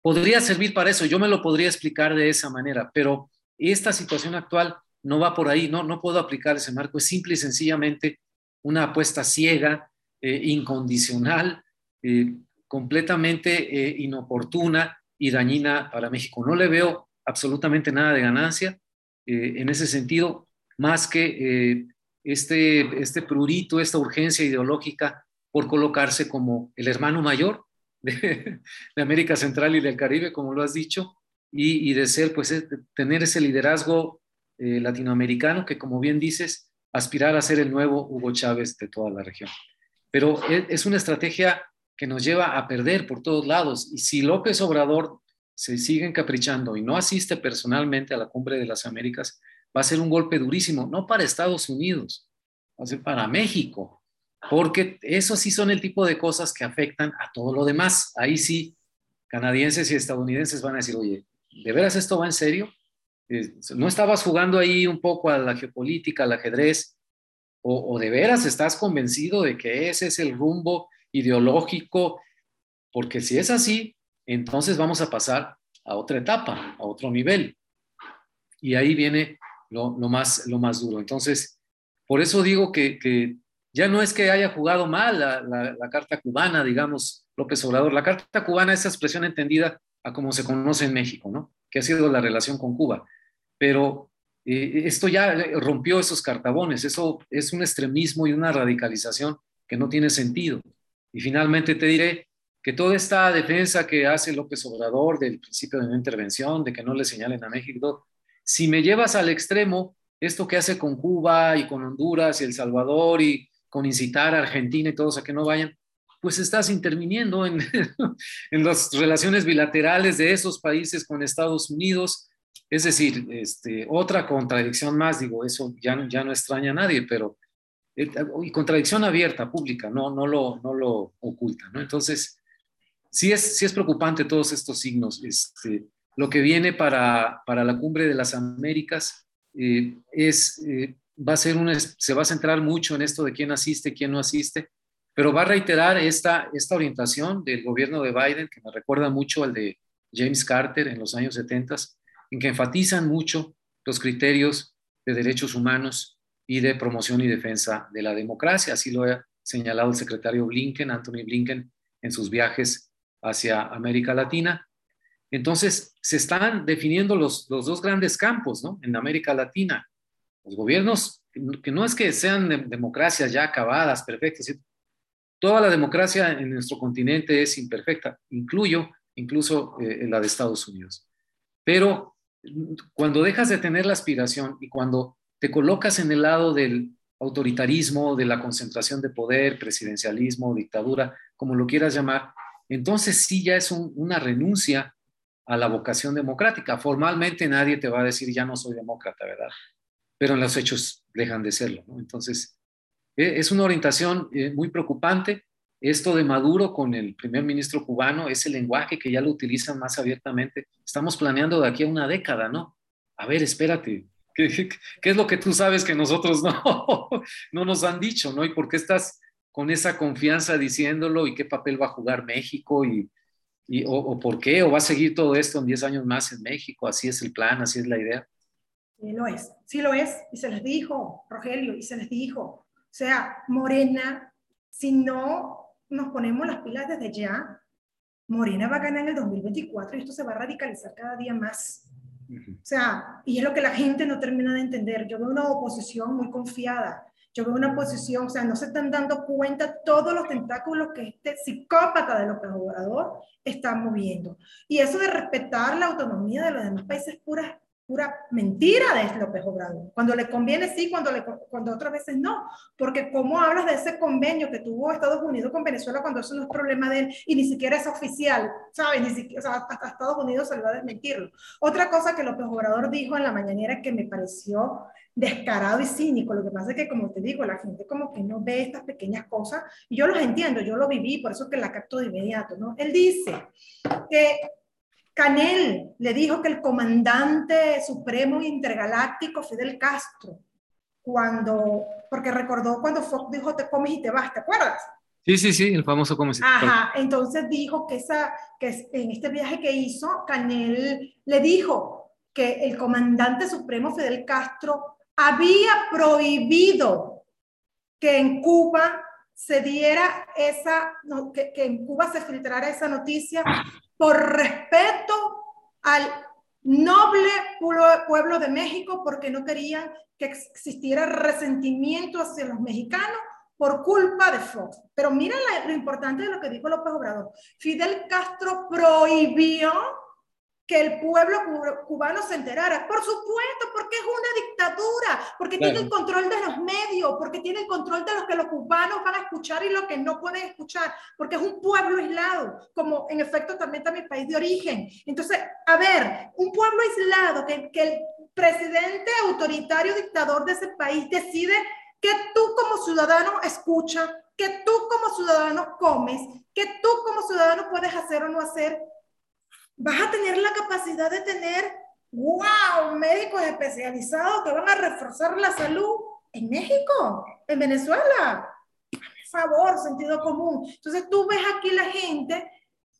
Podría servir para eso, yo me lo podría explicar de esa manera, pero esta situación actual no va por ahí, no, no puedo aplicar ese marco, es simple y sencillamente una apuesta ciega, eh, incondicional, eh, completamente eh, inoportuna y dañina para México. No le veo absolutamente nada de ganancia eh, en ese sentido, más que eh, este, este prurito, esta urgencia ideológica por colocarse como el hermano mayor de, América Central y del Caribe, como lo has dicho, y, de ser, pues, tener ese liderazgo latinoamericano que, como bien dices, aspirar a ser el nuevo Hugo Chávez de toda la región. Pero es, es una estrategia que nos lleva a perder por todos lados. Y si López Obrador se sigue encaprichando y no asiste personalmente a la cumbre de las Américas, va a ser un golpe durísimo, no para Estados Unidos, va a ser para México, porque eso sí son el tipo de cosas que afectan a todo lo demás. Ahí sí, canadienses y estadounidenses van a decir, oye, ¿de veras esto va en serio? Eh, ¿No estabas jugando ahí un poco a la geopolítica, al ajedrez? ¿O, de veras estás convencido de que ese es el rumbo ideológico, porque si es así, entonces vamos a pasar a otra etapa, a otro nivel. Y ahí viene lo, más, lo más duro. Entonces, por eso digo que, ya no es que haya jugado mal la, carta cubana, digamos, López Obrador. La carta cubana es expresión entendida a como se conoce en México, ¿no? Que ha sido la relación con Cuba. Pero eh, esto ya rompió esos cartabones. Eso es un extremismo y una radicalización que no tiene sentido. Y finalmente te diré que toda esta defensa que hace López Obrador del principio de no intervención, de que no le señalen a México, si me llevas al extremo, esto que hace con Cuba y con Honduras y El Salvador y con incitar a Argentina y todos a que no vayan, pues estás interviniendo en, en las relaciones bilaterales de esos países con Estados Unidos. Es decir, este, otra contradicción más, digo, eso ya, ya no extraña a nadie, pero eh, y contradicción abierta, pública, no, no, lo, no lo oculta. ¿no? Entonces, sí es, sí es preocupante todos estos signos. Este, lo que viene para, para la cumbre de las Américas eh, es, eh, va a ser un, se va a centrar mucho en esto de quién asiste, quién no asiste, pero va a reiterar esta, esta orientación del gobierno de Biden, que me recuerda mucho al de James Carter en los años 70, en que enfatizan mucho los criterios de derechos humanos y de promoción y defensa de la democracia. Así lo ha señalado el secretario Blinken, Anthony Blinken, en sus viajes hacia América Latina. Entonces, se están definiendo los, los dos grandes campos ¿no? en América Latina. Los gobiernos, que no es que sean democracias ya acabadas, perfectas, toda la democracia en nuestro continente es imperfecta. Incluyo incluso eh, la de Estados Unidos. Pero cuando dejas de tener la aspiración y cuando te colocas en el lado del autoritarismo, de la concentración de poder, presidencialismo, dictadura, como lo quieras llamar, entonces sí ya es una renuncia a la vocación democrática. Formalmente nadie te va a decir ya no soy demócrata, ¿verdad? Pero en los hechos dejan de serlo, ¿no? Entonces, e, es una orientación eh, muy preocupante. Esto de Maduro con el primer ministro cubano, ese lenguaje que ya lo utilizan más abiertamente. Estamos planeando de aquí a una década, ¿no? A ver, espérate, ¿qué, es lo que tú sabes que nosotros no, no nos han dicho, ¿no? ¿Y por qué estás con esa confianza diciéndolo y qué papel va a jugar México y, o, por qué, o va a seguir todo esto en 10 años más en México, así es el plan, así es la idea. Sí lo es, sí lo es, y se les dijo, Rogelio, y se les dijo. O sea, Morena, si no nos ponemos las pilas desde ya, Morena va a ganar en el 2024 y esto se va a radicalizar cada día más. O sea, y es lo que la gente no termina de entender. Yo veo una oposición muy confiada. Yo veo una oposición, o sea, no se están dando cuenta todos los tentáculos que este psicópata de López Obrador está moviendo. Y eso de respetar la autonomía de los demás países es pura mentira de López Obrador. Cuando le conviene sí, cuando, le, cuando otras veces no. Porque ¿cómo hablas de ese convenio que tuvo Estados Unidos con Venezuela cuando eso no es problema de él y ni siquiera es oficial? ¿Sabes? Ni siquiera, o sea, hasta Estados Unidos se le va a desmentirlo. Otra cosa que López Obrador dijo en la mañanera que me pareció descarado y cínico. Lo que pasa es que, como te digo, la gente como que no ve estas pequeñas cosas y yo los entiendo, yo lo viví, por eso que la capto de inmediato, ¿no? Él dice que Canel le dijo que el comandante supremo intergaláctico Fidel Castro, cuando, porque recordó cuando Fox dijo te comes y te vas, ¿te acuerdas? Sí, sí, sí, el famoso comes Ajá, entonces dijo que, esa, que en este viaje que hizo, Canel le dijo que el comandante supremo Fidel Castro había prohibido que en Cuba se diera esa, que, que, en Cuba se filtrara esa noticia por respeto al noble pueblo de México, porque no querían que existiera resentimiento hacia los mexicanos por culpa de Fox. Pero mira lo importante de lo que dijo López Obrador. Fidel Castro prohibió que el pueblo cubano se enterara. Por supuesto, porque es una dictadura, porque tiene el control de los medios, porque tiene el control de lo que los cubanos van a escuchar y lo que no pueden escuchar, porque es un pueblo aislado, como en efecto también está mi país de origen. Entonces, a ver, un pueblo aislado, que, que el presidente autoritario dictador de ese país decide que tú como ciudadano escuchas, que tú como ciudadano comes, que tú como ciudadano puedes hacer o no hacer, vas a tener la capacidad de tener, wow, médicos especializados que van a reforzar la salud en México, en Venezuela. Favor, sentido común. Entonces tú ves aquí la gente,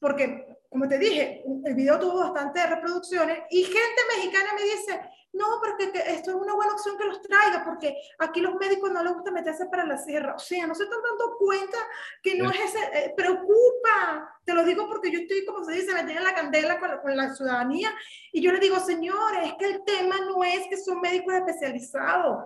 porque como te dije, el video tuvo bastantes reproducciones y gente mexicana me dice, no, porque esto es una buena opción que los traiga, porque aquí los médicos no les gusta meterse para la sierra. O sea, no se están dando cuenta que no es ese, eh, preocupa. Te lo digo porque yo estoy, como se dice, metida en la candela con, con, la ciudadanía. Y yo le digo, señores, es que el tema no es que son médicos especializados.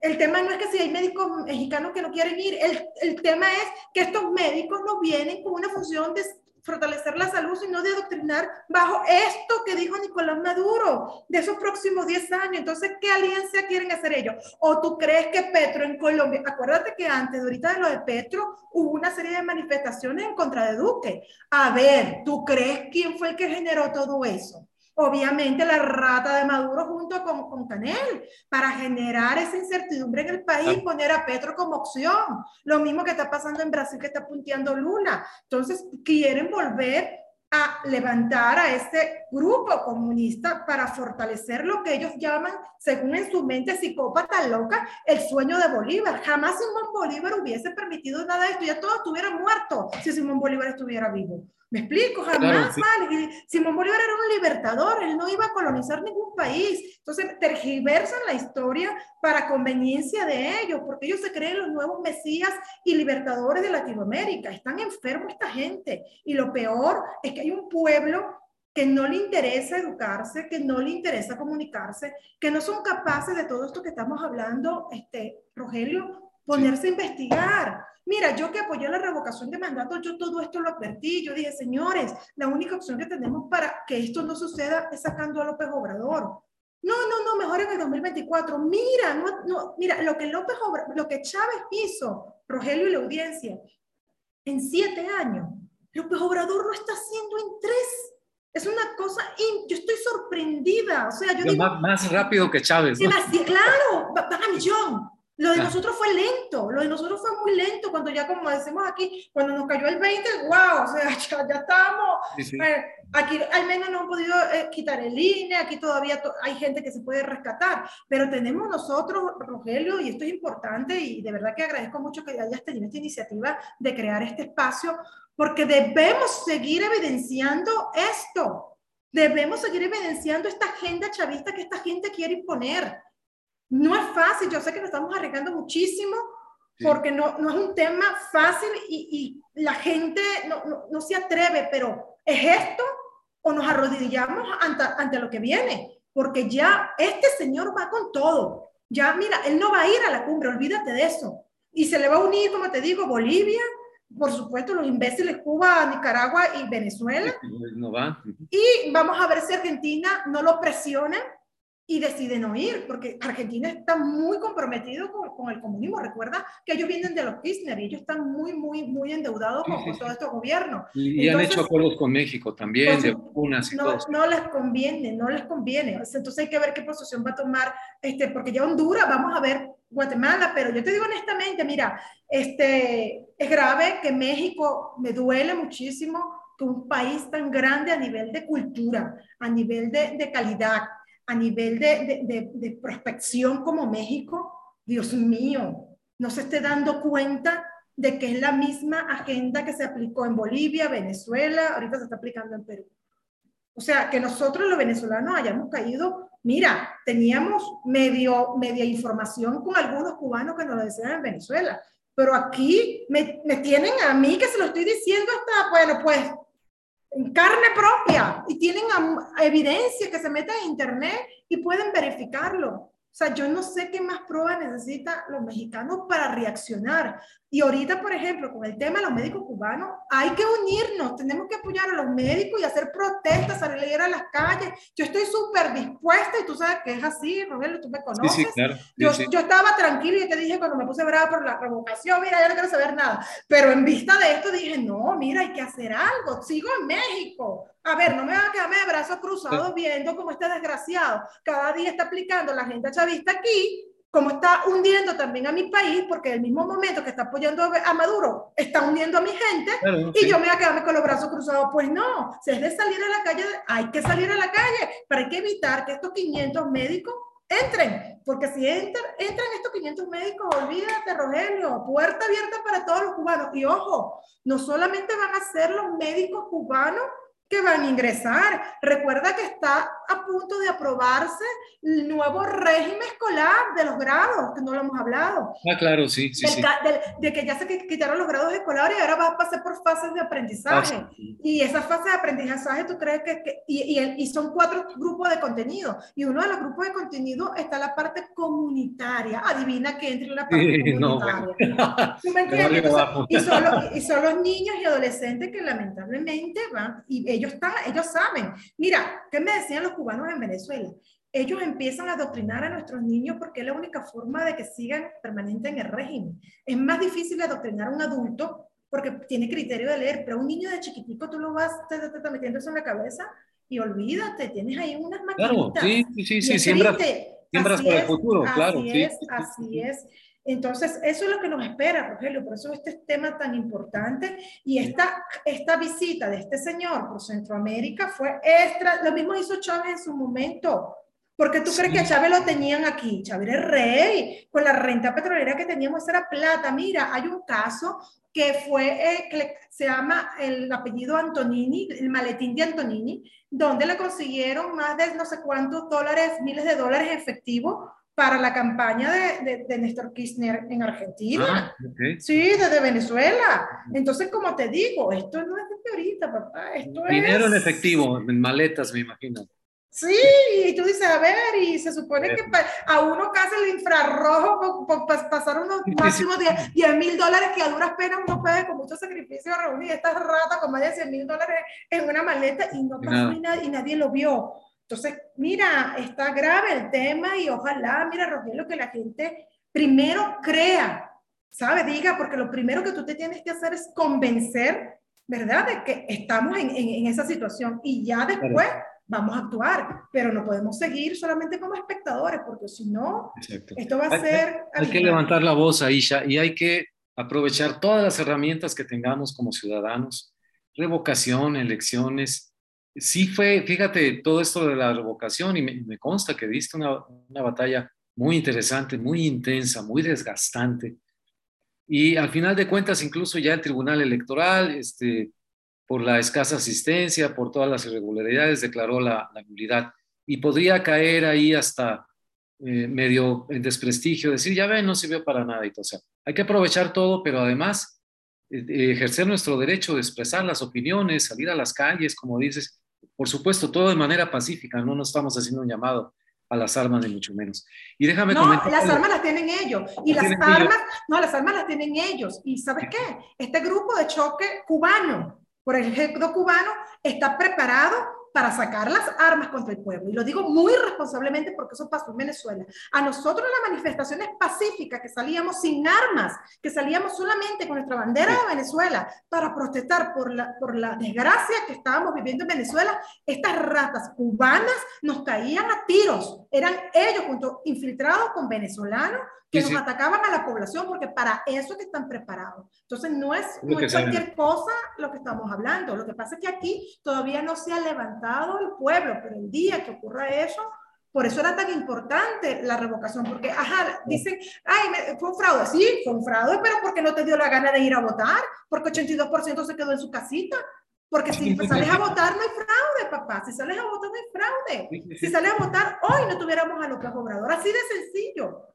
El tema no es que si hay médicos mexicanos que no quieren ir. El, el tema es que estos médicos no vienen con una función de fortalecer la salud, sino de adoctrinar bajo esto que dijo Nicolás Maduro de esos próximos 10 años. Entonces, ¿qué alianza quieren hacer ellos? ¿O tú crees que Petro en Colombia, acuérdate que antes, ahorita de lo de Petro, hubo una serie de manifestaciones en contra de Duque? A ver, ¿tú crees quién fue el que generó todo eso? Obviamente la rata de Maduro junto con, con Canel, para generar esa incertidumbre en el país, poner a Petro como opción. Lo mismo que está pasando en Brasil, que está punteando Lula. Entonces, quieren volver a levantar a este grupo comunista para fortalecer lo que ellos llaman, según en su mente psicópata loca, el sueño de Bolívar. Jamás Simón Bolívar hubiese permitido nada de esto, ya todos estuvieran muertos si Simón Bolívar estuviera vivo. ¿Me explico? Jamás, vale. Simón Bolívar era un libertador, él no iba a colonizar ningún país. Entonces, tergiversan la historia para conveniencia de ellos, porque ellos se creen los nuevos mesías y libertadores de Latinoamérica. Están enfermos esta gente. Y lo peor es que hay un pueblo que no le interesa educarse, que no le interesa comunicarse, que no son capaces de todo esto que estamos hablando, este, Rogelio, ponerse a investigar. Mira, yo que apoyé la revocación de mandato, yo todo esto lo advertí. Yo dije, señores, la única opción que tenemos para que esto no suceda es sacando a López Obrador. No, no, no, mejor en el 2024. Mira, no, no, mira, lo que López Obrador, lo que Chávez hizo, Rogelio y la audiencia, en siete años, López Obrador lo está haciendo en tres. Es una cosa, yo estoy sorprendida. O sea, yo digo, más, más, rápido que Chávez. ¿no? claro, va, a millón. Lo de nosotros fue lento, lo de nosotros fue muy lento cuando ya, como decimos aquí, cuando nos cayó el 20, wow, o sea, ya, ya estábamos. Eh, aquí al menos no han podido eh, quitar el INE, aquí todavía hay gente que se puede rescatar, pero tenemos nosotros, Rogelio, y esto es importante, y de verdad que agradezco mucho que hayas tenido esta iniciativa de crear este espacio, porque debemos seguir evidenciando esto. Debemos seguir evidenciando esta agenda chavista que esta gente quiere imponer. No es fácil, yo sé que nos estamos arriesgando muchísimo porque no, no, es un tema fácil y, y la gente no, no, no, se atreve, pero ¿es esto o nos arrodillamos ante, ante lo que viene? Porque ya este señor va con todo. Ya, mira, él no va a ir a la cumbre, olvídate de eso. Y se le va a unir, como te digo, Bolivia, por supuesto, los imbéciles Cuba, Nicaragua y Venezuela. No va. Y vamos a ver si Argentina no lo presiona y decide no ir, porque Argentina está muy comprometido con, con, el comunismo. Recuerda que ellos vienen de los Kirchner y ellos están muy, muy, muy endeudados con, con todo este gobierno. Y, Entonces, han hecho acuerdos con México también, pues, de vacunas y no, todo. No les conviene, no les conviene. Entonces hay que ver qué posición va a tomar, este, porque ya Honduras, vamos a ver Guatemala, pero yo te digo honestamente, mira, este, es grave que México, me duele muchísimo que un país tan grande a nivel de cultura, a nivel de, de calidad, a nivel de, de, de, prospección como México, Dios mío, no se esté dando cuenta de que es la misma agenda que se aplicó en Bolivia, Venezuela, ahorita se está aplicando en Perú. O sea, que nosotros los venezolanos hayamos caído, mira, teníamos medio, media información con algunos cubanos que nos lo decían en Venezuela, pero aquí me, me tienen a mí que se lo estoy diciendo hasta, bueno, pues en carne propia y tienen evidencia que se meten en internet y pueden verificarlo. O sea, yo no sé qué más pruebas necesitan los mexicanos para reaccionar. Y ahorita, por ejemplo, con el tema de los médicos cubanos, hay que unirnos, tenemos que apoyar a los médicos y hacer protestas, salir a las calles. Yo estoy súper dispuesta y tú sabes que es así, Rogelio, tú me conoces. Sí, sí, claro. sí, yo, yo, estaba tranquilo y te dije cuando me puse brava por la revocación, mira, yo no quiero saber nada. Pero en vista de esto dije, no, mira, hay que hacer algo, sigo en México. A ver, no me va a quedarme de brazos cruzados viendo cómo este desgraciado cada día está aplicando la agenda chavista aquí como está hundiendo también a mi país, porque en el mismo momento que está apoyando a Maduro, está hundiendo a mi gente, claro, y sí. yo me voy a quedarme con los brazos cruzados. Pues no, si es de salir a la calle, hay que salir a la calle, pero hay que evitar que estos 500 médicos entren, porque si entran, entran estos 500 médicos, olvídate, Rogelio, puerta abierta para todos los cubanos. Y ojo, no solamente van a ser los médicos cubanos que van a ingresar. Recuerda que está a punto de aprobarse el nuevo régimen escolar de los grados, que no lo hemos hablado. Ah, claro, sí, sí, Del, sí. De, de, que ya se quitaron los grados escolares y ahora va a pasar por fases de aprendizaje. Ah, sí. Y esas fases de aprendizaje, ¿tú crees que...? que y, y, y, son cuatro grupos de contenido. Y uno de los grupos de contenido está la parte comunitaria. Adivina que entre en la parte sí, comunitaria. No, ¿Tú me entiendes? Entonces, y, son los, y son los niños y adolescentes que lamentablemente van... Y ellos, están, ellos saben. Mira, ¿qué me decían los cubanos en Venezuela? Ellos empiezan a adoctrinar a nuestros niños porque es la única forma de que sigan permanente en el régimen. Es más difícil adoctrinar a un adulto porque tiene criterio de leer, pero un niño de chiquitico tú lo vas te, te, te metiendo eso en la cabeza y olvídate, tienes ahí unas maquinitas. Claro, sí, sí, sí, sí siembras, siembras para el futuro, así claro. Así sí, es, así es. Entonces, eso es lo que nos espera, Rogelio, por eso este tema tan importante. Y esta, esta visita de este señor por Centroamérica fue extra, lo mismo hizo Chávez en su momento. Porque tú sí. crees que a Chávez lo tenían aquí, Chávez era rey, con la renta petrolera que teníamos era plata. Mira, hay un caso que fue, eh, que se llama el apellido Antonini, el maletín de Antonini, donde le consiguieron más de no sé cuántos dólares, miles de dólares en efectivo para la campaña de, de, de Néstor Kirchner en Argentina. Ah, okay. Sí, desde Venezuela. Entonces, como te digo, esto no es de ahorita, papá. Esto Dinero es... en efectivo, en maletas, me imagino. Sí, y tú dices, a ver, y se supone que a uno casi el infrarrojo por, pasar unos máximos 10 mil dólares que a duras penas uno puede con mucho sacrificio reunir estas ratas con más de 100 mil dólares en una maleta y no pasó y, nadie, y nadie lo vio. Entonces, mira, está grave el tema y ojalá, mira, Rogelio, que la gente primero crea, ¿sabe? Diga, porque lo primero que tú te tienes que hacer es convencer, ¿verdad? De que estamos en, en, esa situación y ya después vamos a actuar, pero no podemos seguir solamente como espectadores, porque si no, esto va a ser... Hay, que levantar la voz, Aisha, y hay que aprovechar todas las herramientas que tengamos como ciudadanos, revocación, elecciones. Sí fue, fíjate, todo esto de la revocación, y me, consta que viste una, una batalla muy interesante, muy intensa, muy desgastante. Y al final de cuentas, incluso ya el Tribunal Electoral, este, por la escasa asistencia, por todas las irregularidades, declaró la, nulidad. Y podría caer ahí hasta eh, medio en desprestigio, decir, ya ven, no sirvió para nada. Y todo. O sea, hay que aprovechar todo, pero además eh, ejercer nuestro derecho de expresar las opiniones, salir a las calles, como dices, por supuesto, todo de manera pacífica, no nos estamos haciendo un llamado a las armas, ni mucho menos. Y déjame no, comentar. las armas las tienen ellos. Y las armas, no, las armas las tienen ellos. Y ¿sabes qué? Este grupo de choque cubano por el ejército cubano está preparado para sacar las armas contra el pueblo. Y lo digo muy responsablemente porque eso pasó en Venezuela. A nosotros las manifestaciones pacíficas que salíamos sin armas, que salíamos solamente con nuestra bandera de Venezuela para protestar por la, por la desgracia que estábamos viviendo en Venezuela, estas ratas cubanas nos caían a tiros. Eran ellos junto infiltrados con venezolanos que nos atacaban a la población porque para eso que están preparados. Entonces no es, no es cualquier cosa lo que estamos hablando. Lo que pasa es que aquí todavía no se ha levantado el pueblo, pero el día que ocurra eso, por eso era tan importante la revocación, porque, ajá, dicen, ay, fue un fraude. Sí, fue un fraude, pero porque no te dio la gana de ir a votar, porque 82% se quedó en su casita. Porque si sales a votar no hay fraude, papá. Si sales a votar no hay fraude. Si sales a votar hoy no tuviéramos a López Obrador. Así de sencillo.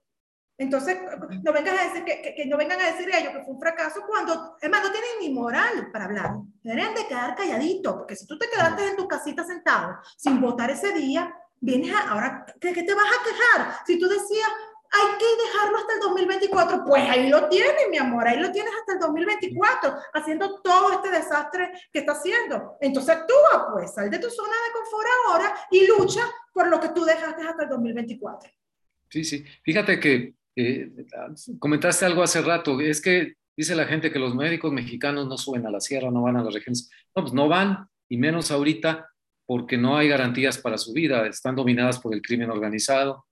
Entonces, no, vengas a decir que, que, no vengan a decir ellos que fue un fracaso cuando, es más, no tienen ni moral para hablar. Deberían de quedar calladitos, porque si tú te quedaste en tu casita sentado sin votar ese día, vienes a, ahora, ¿qué, qué te vas a quejar? Si tú decías, hay que dejarlo hasta el 2024, pues ahí lo tienes, mi amor, ahí lo tienes hasta el 2024, haciendo todo este desastre que está haciendo. Entonces actúa, pues, sal de tu zona de confort ahora y lucha por lo que tú dejaste hasta el 2024. Sí, sí. Fíjate que eh, comentaste algo hace rato, es que dice la gente que los médicos mexicanos no suben a la sierra, no van a las regiones. No, pues no van, y menos ahorita, porque no hay garantías para su vida, están dominadas por el crimen organizado,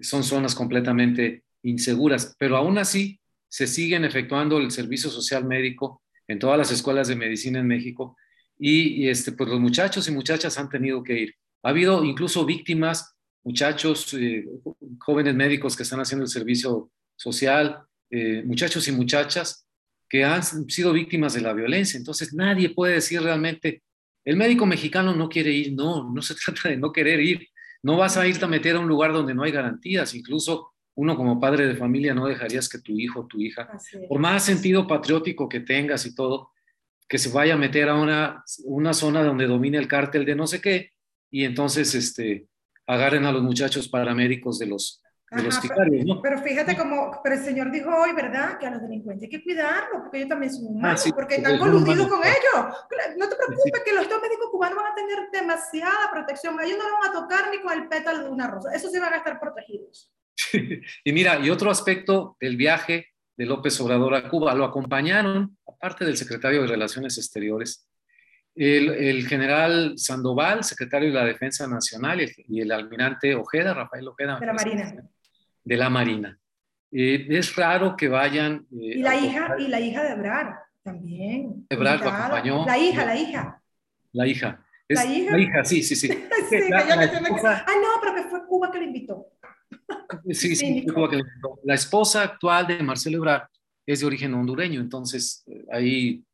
son zonas completamente inseguras, pero aún así se siguen efectuando el servicio social médico en todas las escuelas de medicina en México y, este, pues los muchachos y muchachas han tenido que ir. Ha habido incluso víctimas muchachos, eh, jóvenes médicos que están haciendo el servicio social, eh, muchachos y muchachas que han sido víctimas de la violencia. Entonces nadie puede decir realmente, el médico mexicano no quiere ir, no, no se trata de no querer ir. No vas a irte a meter a un lugar donde no hay garantías. Incluso uno como padre de familia no dejarías que tu hijo o tu hija, por más sentido patriótico que tengas y todo, que se vaya a meter a una, una zona donde domine el cártel de no sé qué y entonces este, agarren a los muchachos paramédicos de los, de los pero, pero, fíjate como, pero el señor dijo hoy, ¿verdad? Que a los delincuentes hay que cuidarlos, porque ellos también son humanos, ah, porque están coludidos con ellos. No te preocupes que los estos médicos cubanos van a tener demasiada protección, ellos no los van a tocar ni con el pétalo de una rosa, eso sí van a estar protegidos. y mira, y otro aspecto del viaje de López Obrador a Cuba, lo acompañaron, aparte del secretario de Relaciones Exteriores, el, general Sandoval, secretario de la Defensa Nacional, y el, almirante Ojeda, Rafael Ojeda. De la Marina. De la Marina. Eh, es raro que vayan. Eh, y, la hija, y la hija de Ebrar también. Ebrar lo acompañó. La hija, la hija. La hija. ¿La hija? La hija, sí, sí, sí. sí la, esposa... Ah, no, pero que fue Cuba que le invitó. sí, sí, Cuba que le invitó. La esposa actual de Marcelo Ebrar es de origen hondureño, entonces eh, ahí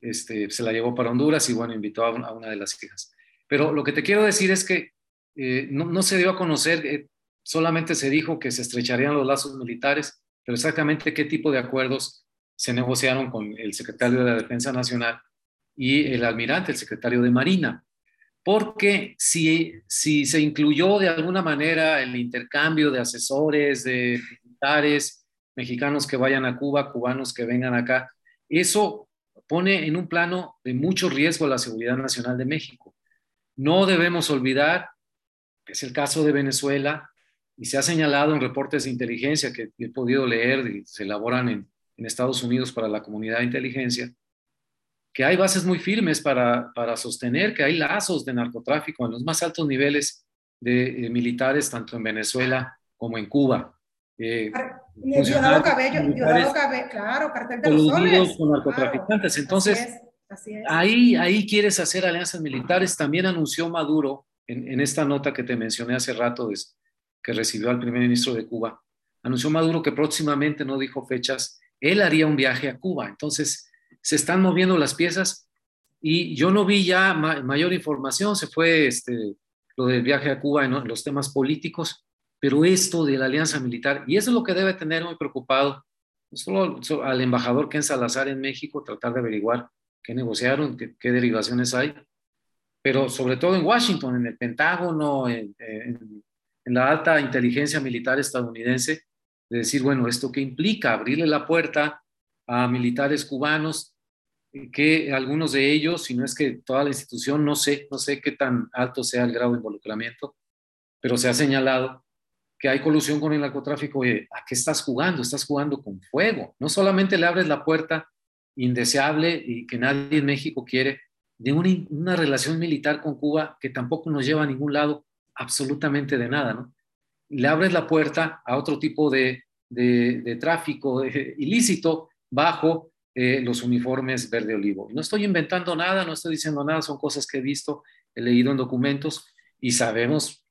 este, se la llevó para Honduras y bueno, invitó a una, de las hijas. Pero lo que te quiero decir es que eh, no, se dio a conocer, eh, solamente se dijo que se estrecharían los lazos militares, pero exactamente qué tipo de acuerdos se negociaron con el secretario de la Defensa Nacional y el almirante, el secretario de Marina. porque si, si se incluyó de alguna manera el intercambio de asesores, de militares mexicanos que vayan a Cuba, cubanos que vengan acá, eso pone en un plano de mucho riesgo la seguridad nacional de México. No debemos olvidar, que es el caso de Venezuela, y se ha señalado en reportes de inteligencia que he podido leer y se elaboran en, en Estados Unidos para la comunidad de inteligencia, que hay bases muy firmes para, para sostener que hay lazos de narcotráfico en los más altos niveles de, militares, tanto en Venezuela como en Cuba. Eh, Diosdado Cabello, Diosdado Cabello, claro, cartel de los soles. con narcotraficantes. Entonces, Ahí, ahí quieres hacer alianzas militares. También anunció Maduro en, en esta nota que te mencioné hace rato, des, que recibió al primer ministro de Cuba. Anunció Maduro que próximamente, no dijo fechas, él haría un viaje a Cuba. Entonces, se están moviendo las piezas y yo no vi ya mayor información, se fue este, lo del viaje a Cuba en, los temas políticos, pero esto de la alianza militar, y eso es lo que debe tener muy preocupado, no solo al embajador Ken Salazar en México, tratar de averiguar qué negociaron, qué, qué derivaciones hay, pero sobre todo en Washington, en el Pentágono, en, en, en la alta inteligencia militar estadounidense, de decir, bueno, ¿esto qué implica? Abrirle la puerta a militares cubanos que algunos de ellos, si no es que toda la institución, no sé, no sé qué tan alto sea el grado de involucramiento, pero se ha señalado que hay colusión con el narcotráfico. ¿a qué estás jugando? Estás jugando con fuego. No solamente le abres la puerta indeseable y que nadie en México quiere de una, una relación militar con Cuba que tampoco nos lleva a ningún lado absolutamente de nada, ¿no? Le abres la puerta a otro tipo de, de, de tráfico ilícito bajo eh, los uniformes verde olivo. No estoy inventando nada, no estoy diciendo nada, son cosas que he visto, he leído en documentos y sabemos,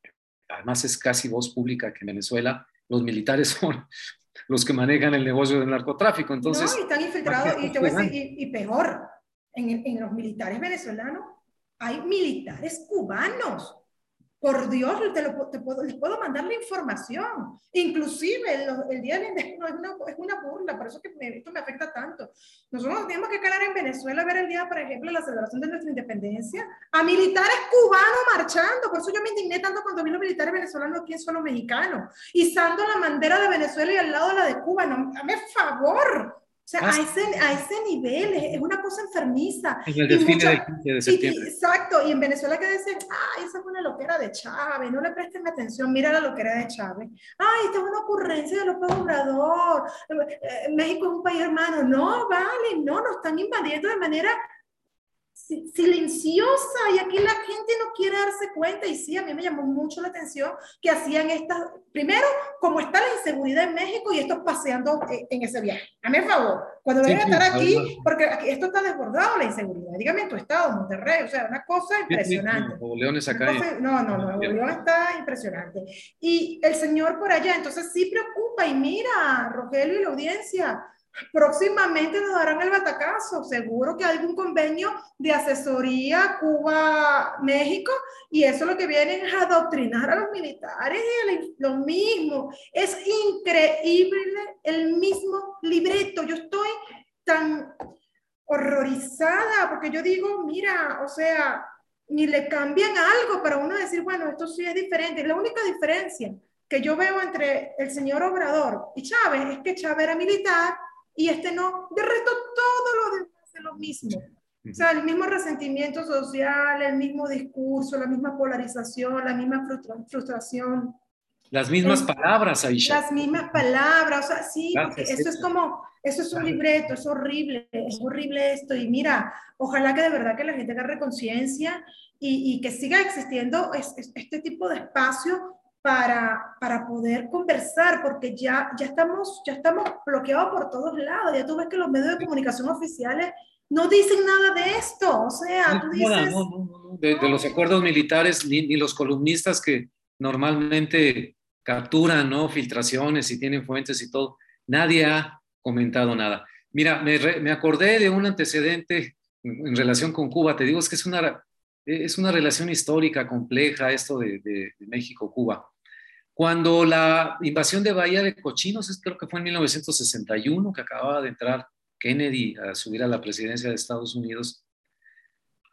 además es casi voz pública que en Venezuela los militares son los que manejan el negocio del narcotráfico. Entonces, no, y están infiltrados, y, y, y peor, en, en los militares venezolanos hay militares cubanos por Dios, te, lo, te puedo, les puedo mandar la información. Inclusive el, Día del Indígena es una, es una burla, por eso que me, esto me afecta tanto. Nosotros tenemos que calar en Venezuela a ver el día, por ejemplo, la celebración de nuestra independencia, a militares cubanos marchando. Por eso yo me indigné tanto cuando vi los militares venezolanos aquí en suelo mexicano, izando la bandera de Venezuela y al lado la de Cuba. No, dame favor. O sea, a ese, a ese nivel, es una cosa enfermiza. En el desfile mucha, del 15 de septiembre. Y, exacto, y en Venezuela que dicen, ay, esa es una loquera de Chávez, no le presten atención, mira la loquera de Chávez. Ay, esta es una ocurrencia de López Obrador, eh, México es un país hermano. No, vale, no, nos están invadiendo de manera silenciosa y aquí la gente no quiere darse cuenta y sí, a mí me llamó mucho la atención que hacían estas, primero, como está la inseguridad en México y estos paseando en ese viaje. A mí, favor, cuando sí, estar aquí, porque aquí, esto está desbordado la inseguridad, dígame en tu estado, Monterrey, o sea, una cosa impresionante. León es acá. Cosa, no, no, no, León está impresionante. Y el señor por allá, entonces sí preocupa y mira, Rogelio y la audiencia, Próximamente nos darán el batacazo, seguro que algún convenio de asesoría Cuba-México y eso lo que vienen es adoctrinar a los militares y lo mismo. Es increíble el mismo libreto. Yo estoy tan horrorizada porque yo digo, mira, o sea, ni le cambian algo para uno decir, bueno, esto sí es diferente. La única diferencia que yo veo entre el señor Obrador y Chávez es que Chávez era militar y este no. De resto, todo lo demás es lo mismo. O sea, el mismo resentimiento social, el mismo discurso, la misma polarización, la misma frustración. Las mismas palabras, Aisha. Las mismas palabras, o sea, sí, Gracias, eso es como, eso es un libreto, es horrible, es horrible esto. Y mira, ojalá que de verdad que la gente agarre conciencia y, y, que siga existiendo es, es, este tipo de espacio para, para poder conversar, porque ya, ya, estamos, ya estamos bloqueados por todos lados. Ya tú ves que los medios de comunicación oficiales no dicen nada de esto. O sea, tú dices... No, no, no, de, de, los acuerdos militares, ni, ni, los columnistas que normalmente capturan ¿no? filtraciones y tienen fuentes y todo, nadie ha comentado nada. Mira, me, re, me acordé de un antecedente en relación con Cuba. Te digo, es que es una, es una relación histórica compleja esto de, de, de México-Cuba. Cuando la invasión de Bahía de Cochinos, creo que fue en 1961, que acababa de entrar Kennedy a subir a la presidencia de Estados Unidos,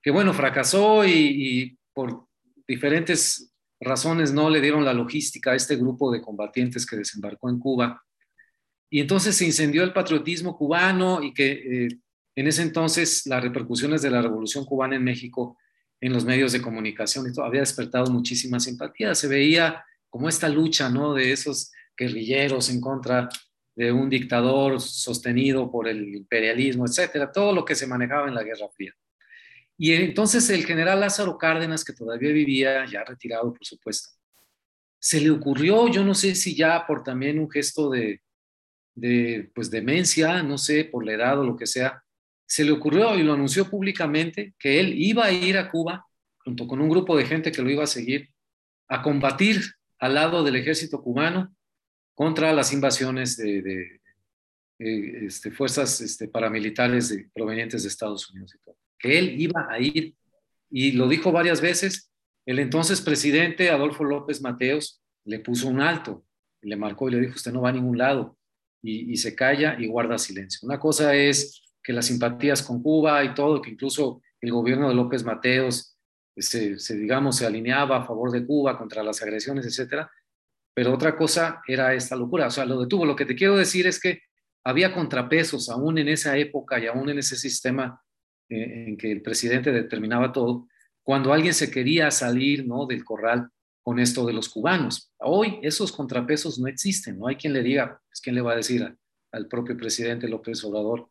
que bueno, fracasó y, y por diferentes razones no le dieron la logística a este grupo de combatientes que desembarcó en Cuba. Y entonces se incendió el patriotismo cubano y que eh, en ese entonces las repercusiones de la revolución cubana en México en los medios de comunicación esto había despertado muchísima simpatía. Se veía como esta lucha ¿no? de esos guerrilleros en contra de un dictador sostenido por el imperialismo, etcétera, todo lo que se manejaba en la Guerra Fría. Y entonces el general Lázaro Cárdenas, que todavía vivía, ya retirado por supuesto, se le ocurrió, yo no sé si ya por también un gesto de, de pues demencia, no sé, por la edad o lo que sea, se le ocurrió y lo anunció públicamente que él iba a ir a Cuba junto con un grupo de gente que lo iba a seguir a combatir al lado del ejército cubano contra las invasiones de, eh, este, fuerzas este, paramilitares provenientes de Estados Unidos y todo. Que él iba a ir y lo dijo varias veces. El entonces presidente Adolfo López Mateos le puso un alto, le marcó y le dijo, usted no va a ningún lado, y, se calla y guarda silencio. Una cosa es que las simpatías con Cuba y todo, que incluso el gobierno de López Mateos se, digamos, se alineaba a favor de Cuba contra las agresiones, etcétera, pero otra cosa era esta locura, o sea, lo detuvo. Lo que te quiero decir es que había contrapesos aún en esa época y aún en ese sistema eh, en que el presidente determinaba todo, cuando alguien se quería salir ¿no? del corral con esto de los cubanos. Hoy esos contrapesos no existen, no hay quien le diga, es quien le va a decir al propio presidente López Obrador.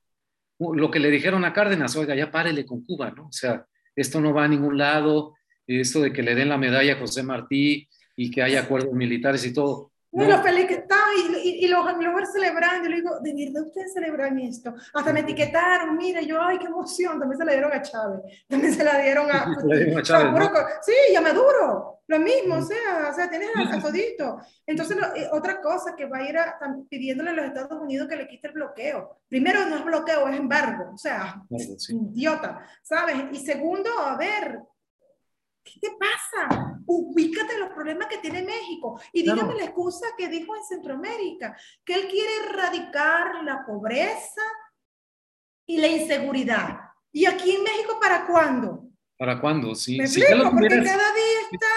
Lo que le dijeron a Cárdenas, oiga, ya párele con Cuba, ¿no? O sea, esto no va a ningún lado, esto de que le den la medalla a José Martí, y que haya acuerdos militares y todo. No, lo feliz que estaba y, y, los amigos celebrando. Yo le digo, ¿de verdad ustedes celebran esto? Hasta me etiquetaron, mira, yo, ay, qué emoción. También se la dieron a Chávez. También se la dieron a. Se la dieron a Chávez, ¿no? Sí, y a Maduro. Lo mismo, o sea, o sea, tienes a, a todito. Entonces, eh, otra cosa que va a ir a, pidiéndole a los Estados Unidos que le quite el bloqueo. Primero, no es bloqueo, es embargo. O sea, sí. idiota, ¿sabes? Y segundo, a ver, ¿Qué te pasa? Ubícate los problemas que tiene México. Y dígame claro. la excusa que dijo en Centroamérica, que él quiere erradicar la pobreza y la inseguridad. ¿Y aquí en México para cuándo? ¿Para cuándo? Sí. Me si explico, porque cada día está,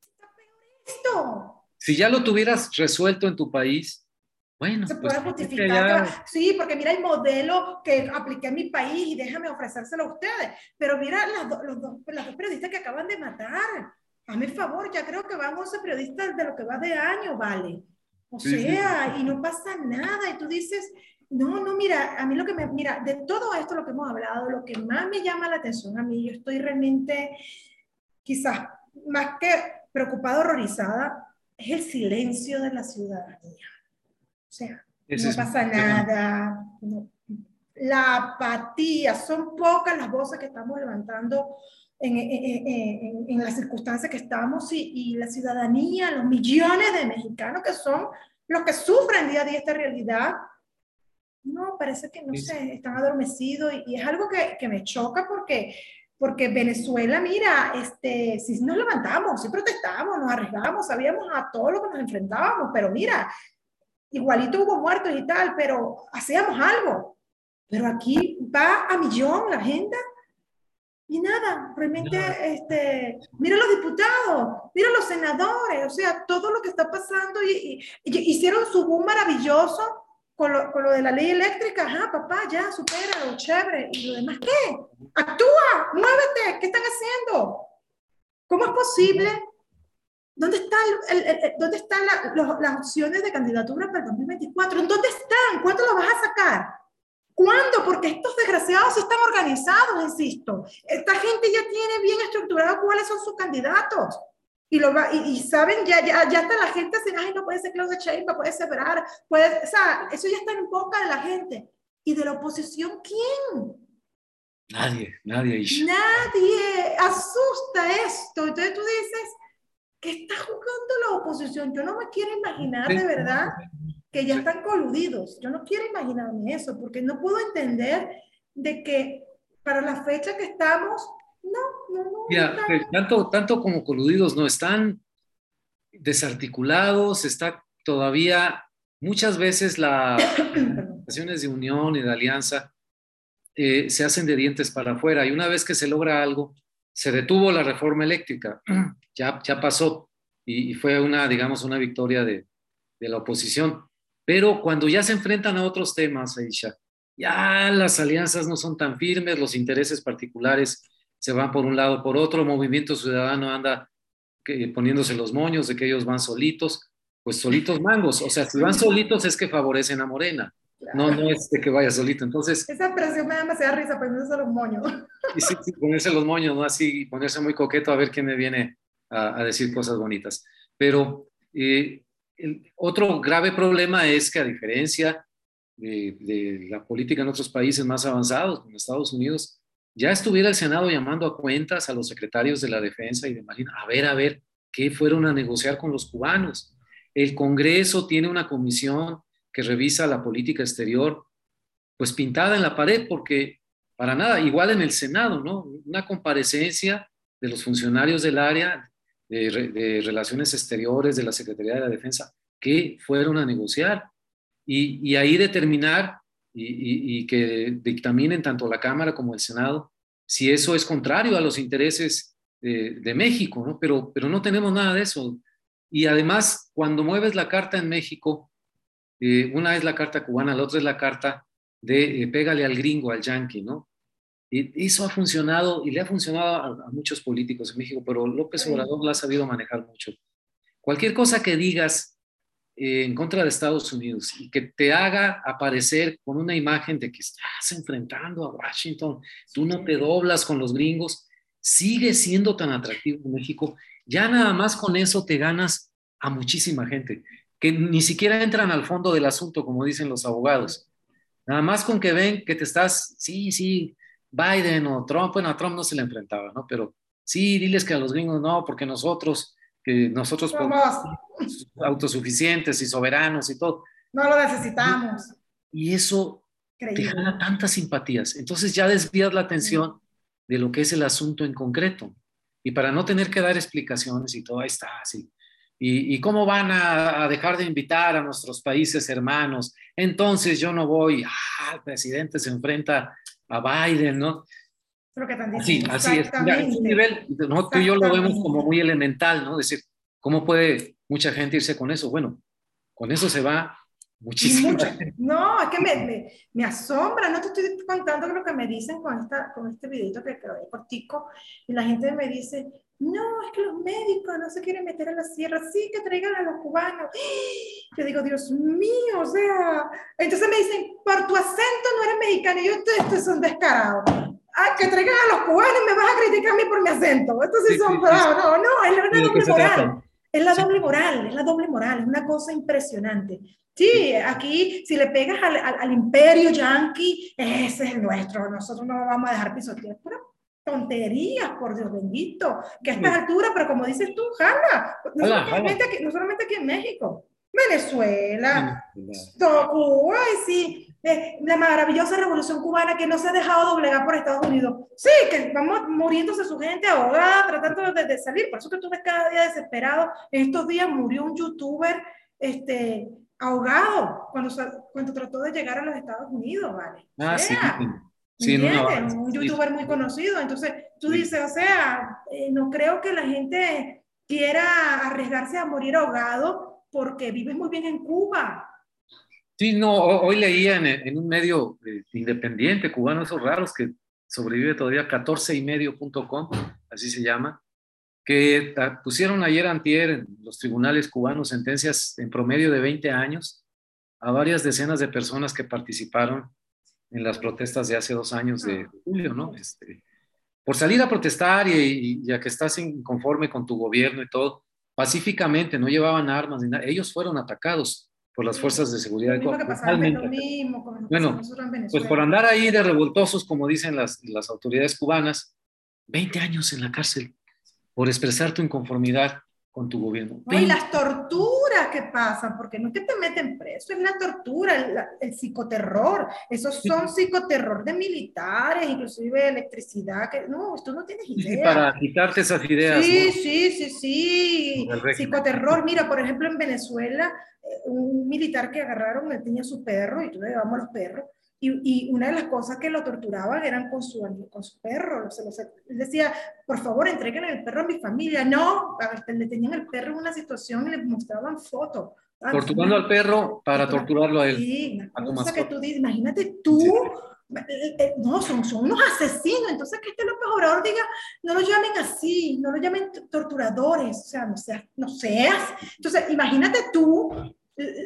está peor esto. Si ya lo tuvieras resuelto en tu país, bueno, se pues, puede justificar. Ya... Sí, porque mira el modelo que apliqué en mi país y déjame ofrecérselo a ustedes. Pero mira las, do, los dos, las dos periodistas que acaban de matar. Hazme el favor, ya creo que van 11 periodistas de lo que va de año, vale. O sí, sea, sí. y no pasa nada. Y tú dices, no, no, mira, a mí lo que me, mira, de todo esto lo que hemos hablado, lo que más me llama la atención a mí, yo estoy realmente, quizás más que preocupada, horrorizada, es el silencio de la ciudadanía. O sea, no pasa nada. No. La apatía, son pocas las voces que estamos levantando en, en, en, en las circunstancias que estamos y, y, la ciudadanía, los millones de mexicanos que son los que sufren día a día esta realidad. No, parece que no sí. sé, están adormecidos y, y es algo que, que, me choca porque, porque Venezuela, mira, este, si nos levantamos, si protestamos, nos arriesgamos, sabíamos a todo lo que nos enfrentábamos, pero mira, igualito hubo muertos y tal, pero hacíamos algo. Pero aquí va a millón la agenda y nada, realmente, no. este, mira los diputados, mira los senadores, o sea, todo lo que está pasando y, y, y hicieron su boom maravilloso con lo, con lo, de la ley eléctrica, ajá, papá, ya, supera, chévere, y lo demás, ¿qué? Actúa, muévete, ¿qué están haciendo? ¿Cómo es posible ¿Dónde, está el, el, el, ¿dónde están la, los, las opciones de candidatura para el 2024? ¿Dónde están? ¿Cuánto lo vas a sacar? ¿Cuándo? Porque estos desgraciados están organizados, insisto. Esta gente ya tiene bien estructurado cuáles son sus candidatos. Y, lo va, y, y saben, ya, ya, ya está la gente así, ay, no puede ser Claudia Sheinbaum, puede ser puede, o sea, eso ya está en boca de la gente. ¿Y de la oposición quién? Nadie, nadie. Nadie. Asusta esto. Entonces tú dices, ¿qué está jugando la oposición? Yo no me quiero imaginar de verdad que ya están coludidos. Yo no quiero imaginarme eso, porque no puedo entender de que para la fecha que estamos, no, no, no. Ya, tanto, tanto como coludidos no están desarticulados, está todavía muchas veces las relaciones de unión y de alianza eh, se hacen de dientes para afuera y una vez que se logra algo, se detuvo la reforma eléctrica, ya, ya pasó y, fue una, digamos, una victoria de, de, la oposición. Pero cuando ya se enfrentan a otros temas, Aisha, ya las alianzas no son tan firmes, los intereses particulares se van por un lado, por otro, el movimiento ciudadano anda poniéndose los moños de que ellos van solitos, pues solitos mangos, o sea, si van solitos es que favorecen a Morena. No, no es de que vaya solito. Entonces. Esa presión me da demasiada risa, ponerse los moños. Y sí, ponerse los moños, ¿no? Así, ponerse muy coqueto a ver quién me viene a, decir cosas bonitas. Pero eh, el otro grave problema es que, a diferencia de, de, la política en otros países más avanzados, como Estados Unidos, ya estuviera el Senado llamando a cuentas a los secretarios de la Defensa y de Marina, a ver, a ver, qué fueron a negociar con los cubanos. El Congreso tiene una comisión que revisa la política exterior, pues pintada en la pared, porque para nada, igual en el Senado, ¿no? Una comparecencia de los funcionarios del área de, relaciones exteriores de la Secretaría de la Defensa que fueron a negociar y, ahí determinar y, que dictaminen tanto la Cámara como el Senado si eso es contrario a los intereses de, México, ¿no? Pero, pero no tenemos nada de eso. Y además, cuando mueves la carta en México, eh, una es la carta cubana, la otra es la carta de eh, pégale al gringo, al yankee, ¿no? Y eso ha funcionado y le ha funcionado a, muchos políticos en México, pero López Obrador lo ha sabido manejar mucho. Cualquier cosa que digas eh, en contra de Estados Unidos y que te haga aparecer con una imagen de que estás enfrentando a Washington, tú no te doblas con los gringos, sigue siendo tan atractivo en México, ya nada más con eso te ganas a muchísima gente que ni siquiera entran al fondo del asunto, como dicen los abogados. Nada más con que ven que te estás, sí, sí, Biden o Trump, bueno, a Trump no se le enfrentaba, ¿no? Pero sí, diles que a los gringos no, porque nosotros, que nosotros somos autosuficientes y soberanos y todo. No lo necesitamos. Y eso te gana tantas simpatías. Entonces ya desvías la atención de lo que es el asunto en concreto. Y para no tener que dar explicaciones y todo, ahí está, así. ¿Y, cómo van a, dejar de invitar a nuestros países hermanos? Entonces yo no voy, ah, el presidente se enfrenta a Biden, ¿no? Sí, así es. un nivel, ¿no? tú y yo lo vemos como muy elemental, ¿no? Es decir, ¿cómo puede mucha gente irse con eso? Bueno, con eso se va muchísimo. No, es que me, me, asombra, no te estoy contando lo que me dicen con, esta, con este videito que grabé cortico, y la gente me dice, no, es que los médicos no se quieren meter a la sierra, sí, que traigan a los cubanos. Yo digo, Dios mío, o sea, entonces me dicen, por tu acento no eres mexicano, y yo, estos son descarados. Ah, que traigan a los cubanos y me vas a criticar a mí por mi acento. Estos sí, son bravos, no, no, es la doble moral. Es la doble moral, es la doble moral, es una cosa impresionante. Sí, aquí si le pegas al, al, imperio yanqui, ese es el nuestro, nosotros no vamos a dejar pisotear. Pero tonterías, por Dios bendito, que a estas alturas, pero como dices tú, jala, no, solamente, Aquí, no solamente aquí en México, Venezuela, Cuba, sí, eh, la maravillosa revolución cubana que no se ha dejado doblegar por Estados Unidos. Sí, que vamos muriéndose su gente ahogada, tratando de, de, salir, por eso que tú ves cada día desesperado. Estos días murió un youtuber este, ahogado cuando, cuando trató de llegar a los Estados Unidos, ¿vale? Ah, sí. Sí, un youtuber muy conocido. Entonces, tú dices, o sea, eh, no creo que la gente quiera arriesgarse a morir ahogado porque vives muy bien en Cuba. Sí, no, hoy leía en, un medio eh, independiente cubano, esos raros que sobrevive todavía, 14ymedio.com, así se llama, que pusieron ayer antier en los tribunales cubanos sentencias en promedio de 20 años a varias decenas de personas que participaron en las protestas de hace dos años de ah. julio, ¿no? Este, por salir a protestar y, ya que estás inconforme con tu gobierno y todo, pacíficamente, no llevaban armas ni nada, ellos fueron atacados por las fuerzas de seguridad. Lo mismo lo mismo, bueno, pues por andar ahí de revoltosos, como dicen las, las autoridades cubanas, 20 años en la cárcel por expresar tu inconformidad con tu gobierno. y las torturas que pasan, porque no es que te meten preso, es la tortura, el, psicoterror. Esos son psicoterror de militares, inclusive electricidad, que no, tú no tienes idea. para quitarte esas ideas. Sí, sí, sí, sí. Psicoterror. Mira, por ejemplo, en Venezuela, eh, un militar que agarraron, él tenía su perro y tú le llevamos los perros. Y, una de las cosas que lo torturaban eran con su, con su perro. Se él decía, por favor, entreguen el perro a mi familia. No, le tenían el perro en una situación y le mostraban fotos. Torturando al perro para torturarlo a él. Sí, una cosa que tú dices, imagínate tú, eh, eh, no, son, son unos asesinos, entonces que este López Obrador diga, no lo llamen así, no lo llamen torturadores, o sea, no seas, no seas. Entonces, imagínate tú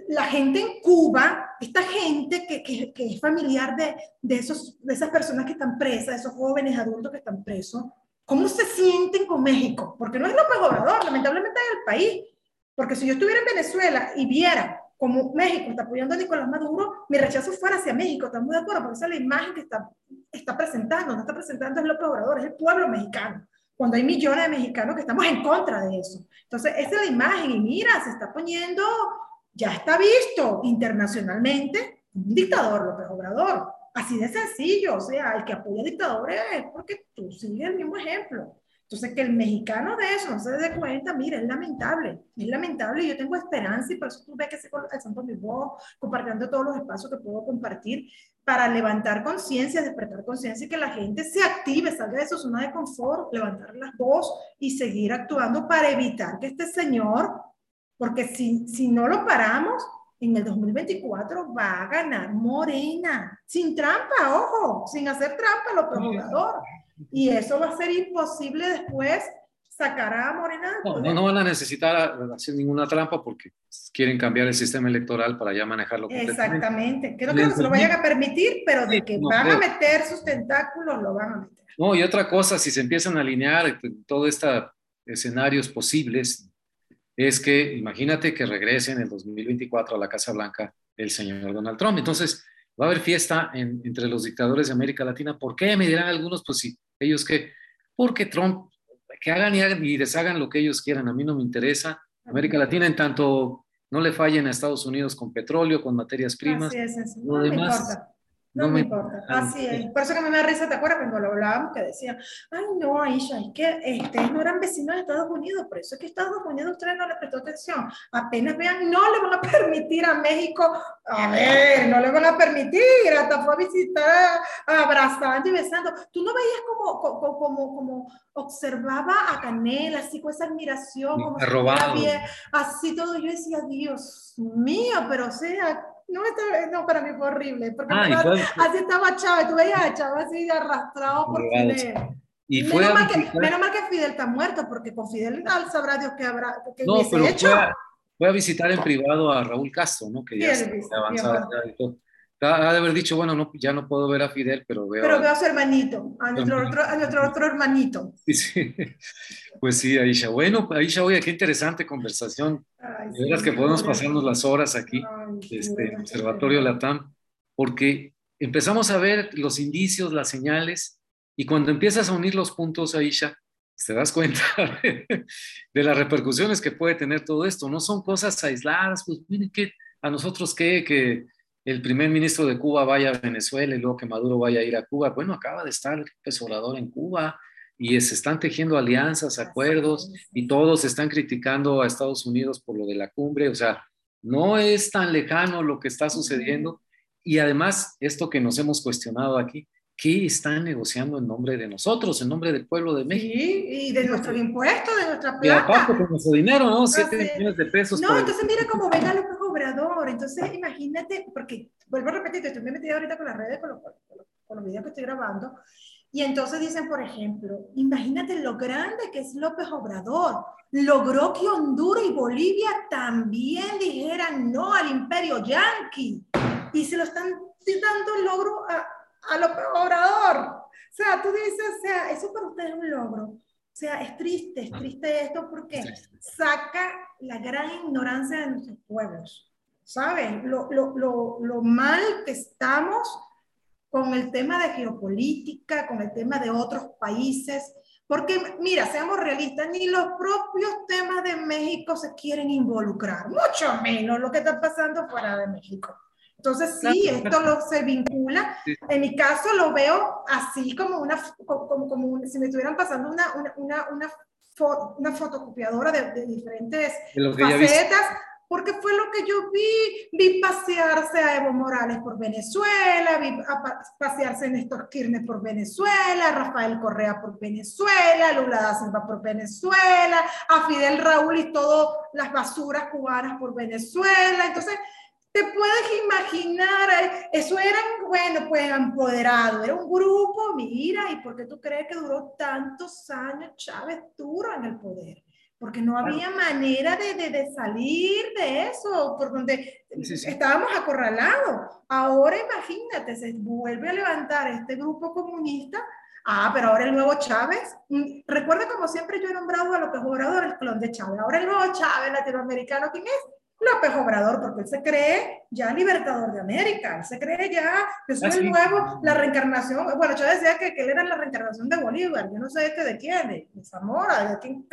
la gente en Cuba, esta gente que, que, que es familiar de, de, esos, de esas personas que están presas, esos jóvenes adultos que están presos, ¿cómo se sienten con México? Porque no es lo Obrador, lamentablemente es el país. Porque si yo estuviera en Venezuela y viera como México está apoyando a Nicolás Maduro, mi rechazo fuera hacia México, estamos de acuerdo, porque esa es la imagen que está, está presentando, no está presentando es López Obrador, es el pueblo mexicano cuando hay millones de mexicanos que estamos en contra de eso. Entonces, esa es la imagen y mira, se está poniendo ya está visto internacionalmente un dictador, López Obrador. Así de sencillo, o sea, el que apoya dictadores es porque tú sigues el mismo ejemplo. Entonces, que el mexicano de eso no se dé cuenta, mira, es lamentable, es lamentable yo tengo esperanza y por eso tú ves que se alzando mi voz, compartiendo todos los espacios que puedo compartir para levantar conciencia, despertar conciencia y que la gente se active, salga de su zona de confort, levantar las voz y seguir actuando para evitar que este señor porque si, si no lo paramos, en el 2024 va a ganar Morena, sin trampa, ojo, sin hacer trampa lo procurador. Y eso va a ser imposible después sacar a Morena. No, no, van a necesitar hacer ninguna trampa porque quieren cambiar el sistema electoral para ya manejarlo. Exactamente. Creo que no se lo vayan a permitir, pero de que van a meter sus tentáculos, lo van a meter. No, y otra cosa, si se empiezan a alinear todos estos escenarios posibles es que imagínate que regrese en el 2024 a la Casa Blanca el señor Donald Trump. Entonces, va a haber fiesta entre los dictadores de América Latina. ¿Por qué? Me dirán algunos, pues sí, ellos que, porque Trump, que hagan y, deshagan lo que ellos quieran, a mí no me interesa. América Latina, en tanto no le fallen a Estados Unidos con petróleo, con materias primas, lo demás, no, me importa. Así es. Por eso que me da risa, ¿te acuerdas cuando lo hablábamos? Que decía, ay, no, Aisha, es que este, no eran vecinos de Estados Unidos, por eso es que Estados Unidos ustedes no le prestó atención. Apenas vean, no le van a permitir a México, a ver, no le van a permitir, hasta fue a visitar, abrazando y besando. Tú no veías como, como, como, como observaba a Canela, así con esa admiración, como si así todo. Yo decía, Dios mío, pero o sea, no, no, para mí fue horrible, porque así estaba Chávez, tú veías a Chávez así arrastrado por Fidel. Y fue menos, mal que, menos, mal que, Fidel está muerto, porque con Fidel sabrá Dios que habrá que no, pero hecho. Fue a, fue a, visitar en privado a Raúl Castro, ¿no? Que ya se avanzado ha de haber dicho, bueno, no, ya no puedo ver a Fidel, pero veo... Pero veo a su hermanito, a nuestro, otro, a nuestro otro hermanito. Sí, sí. Pues sí, Aisha. Bueno, Aisha, oye, qué interesante conversación. de veras que podemos pasarnos las horas aquí, este Observatorio Latam, porque empezamos a ver los indicios, las señales, y cuando empiezas a unir los puntos, Aisha, te das cuenta de, de las repercusiones que puede tener todo esto. No son cosas aisladas, pues miren que a nosotros qué, que el primer ministro de Cuba vaya a Venezuela y luego que Maduro vaya a ir a Cuba. Bueno, acaba de estar el Obrador en Cuba y se están tejiendo alianzas, acuerdos y todos están criticando a Estados Unidos por lo de la cumbre. O sea, no es tan lejano lo que está sucediendo. Y además, esto que nos hemos cuestionado aquí, ¿qué están negociando en nombre de nosotros, en nombre del pueblo de México? Sí, y de nuestros impuestos, de nuestra plata. Y aparte con nuestro dinero, ¿no? Siete millones de pesos. No, entonces mira cómo ven a López Obrador. Entonces imagínate, porque vuelvo a repetir, estoy muy metida ahorita con las redes, con los, con los videos que estoy grabando. Y entonces dicen, por ejemplo, imagínate lo grande que es López Obrador. Logró que Honduras y Bolivia también dijeran no al imperio yanqui. Y se lo están dando el logro a, a López Obrador. O sea, tú dices, o sea, eso para ustedes es un logro. O sea, es triste, es triste esto porque saca la gran ignorancia de nuestros pueblos. ¿Saben? Lo, lo, lo, lo mal que estamos con el tema de geopolítica, con el tema de otros países. Porque, mira, seamos realistas, ni los propios temas de México se quieren involucrar, mucho menos lo que está pasando fuera de México. Entonces, sí, esto lo, se vincula. En mi caso lo veo así como, una, como, como si me estuvieran pasando una, una, una, una, fotocopiadora de, diferentes facetas, porque fue lo que yo vi. Vi pasearse a Evo Morales por Venezuela, vi pasearse a Néstor Kirchner por Venezuela, a Rafael Correa por Venezuela, a Lula da Silva por Venezuela, a Fidel Raúl y todas las basuras cubanas por Venezuela. Entonces, te puedes imaginar, eh, eso eran, bueno, pues empoderado, era un grupo, mira, ¿y por qué tú crees que duró tantos años Chávez duro en el poder? Porque no había manera de, de, de, salir de eso, por donde estábamos acorralados. Ahora imagínate, se vuelve a levantar este grupo comunista Ah, pero ahora el nuevo Chávez, mm, recuerda como siempre yo he nombrado a López Obrador el clon de Chávez, ahora el nuevo Chávez latinoamericano, ¿quién es? López Obrador, porque él se cree ya libertador de América, él se cree ya que es ah, el nuevo, la reencarnación, bueno, yo decía que, que, él era la reencarnación de Bolívar, yo no sé este de quién, de, Zamora, de quién,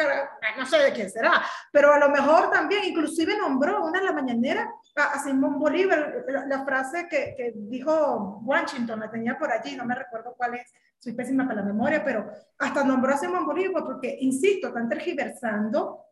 no sé de quién será, pero a lo mejor también, inclusive nombró una de las mañaneras a, Simón Bolívar, la, frase que, que, dijo Washington, la tenía por allí, no me recuerdo cuál es, soy pésima para la memoria, pero hasta nombró a Simón Bolívar porque, insisto, están tergiversando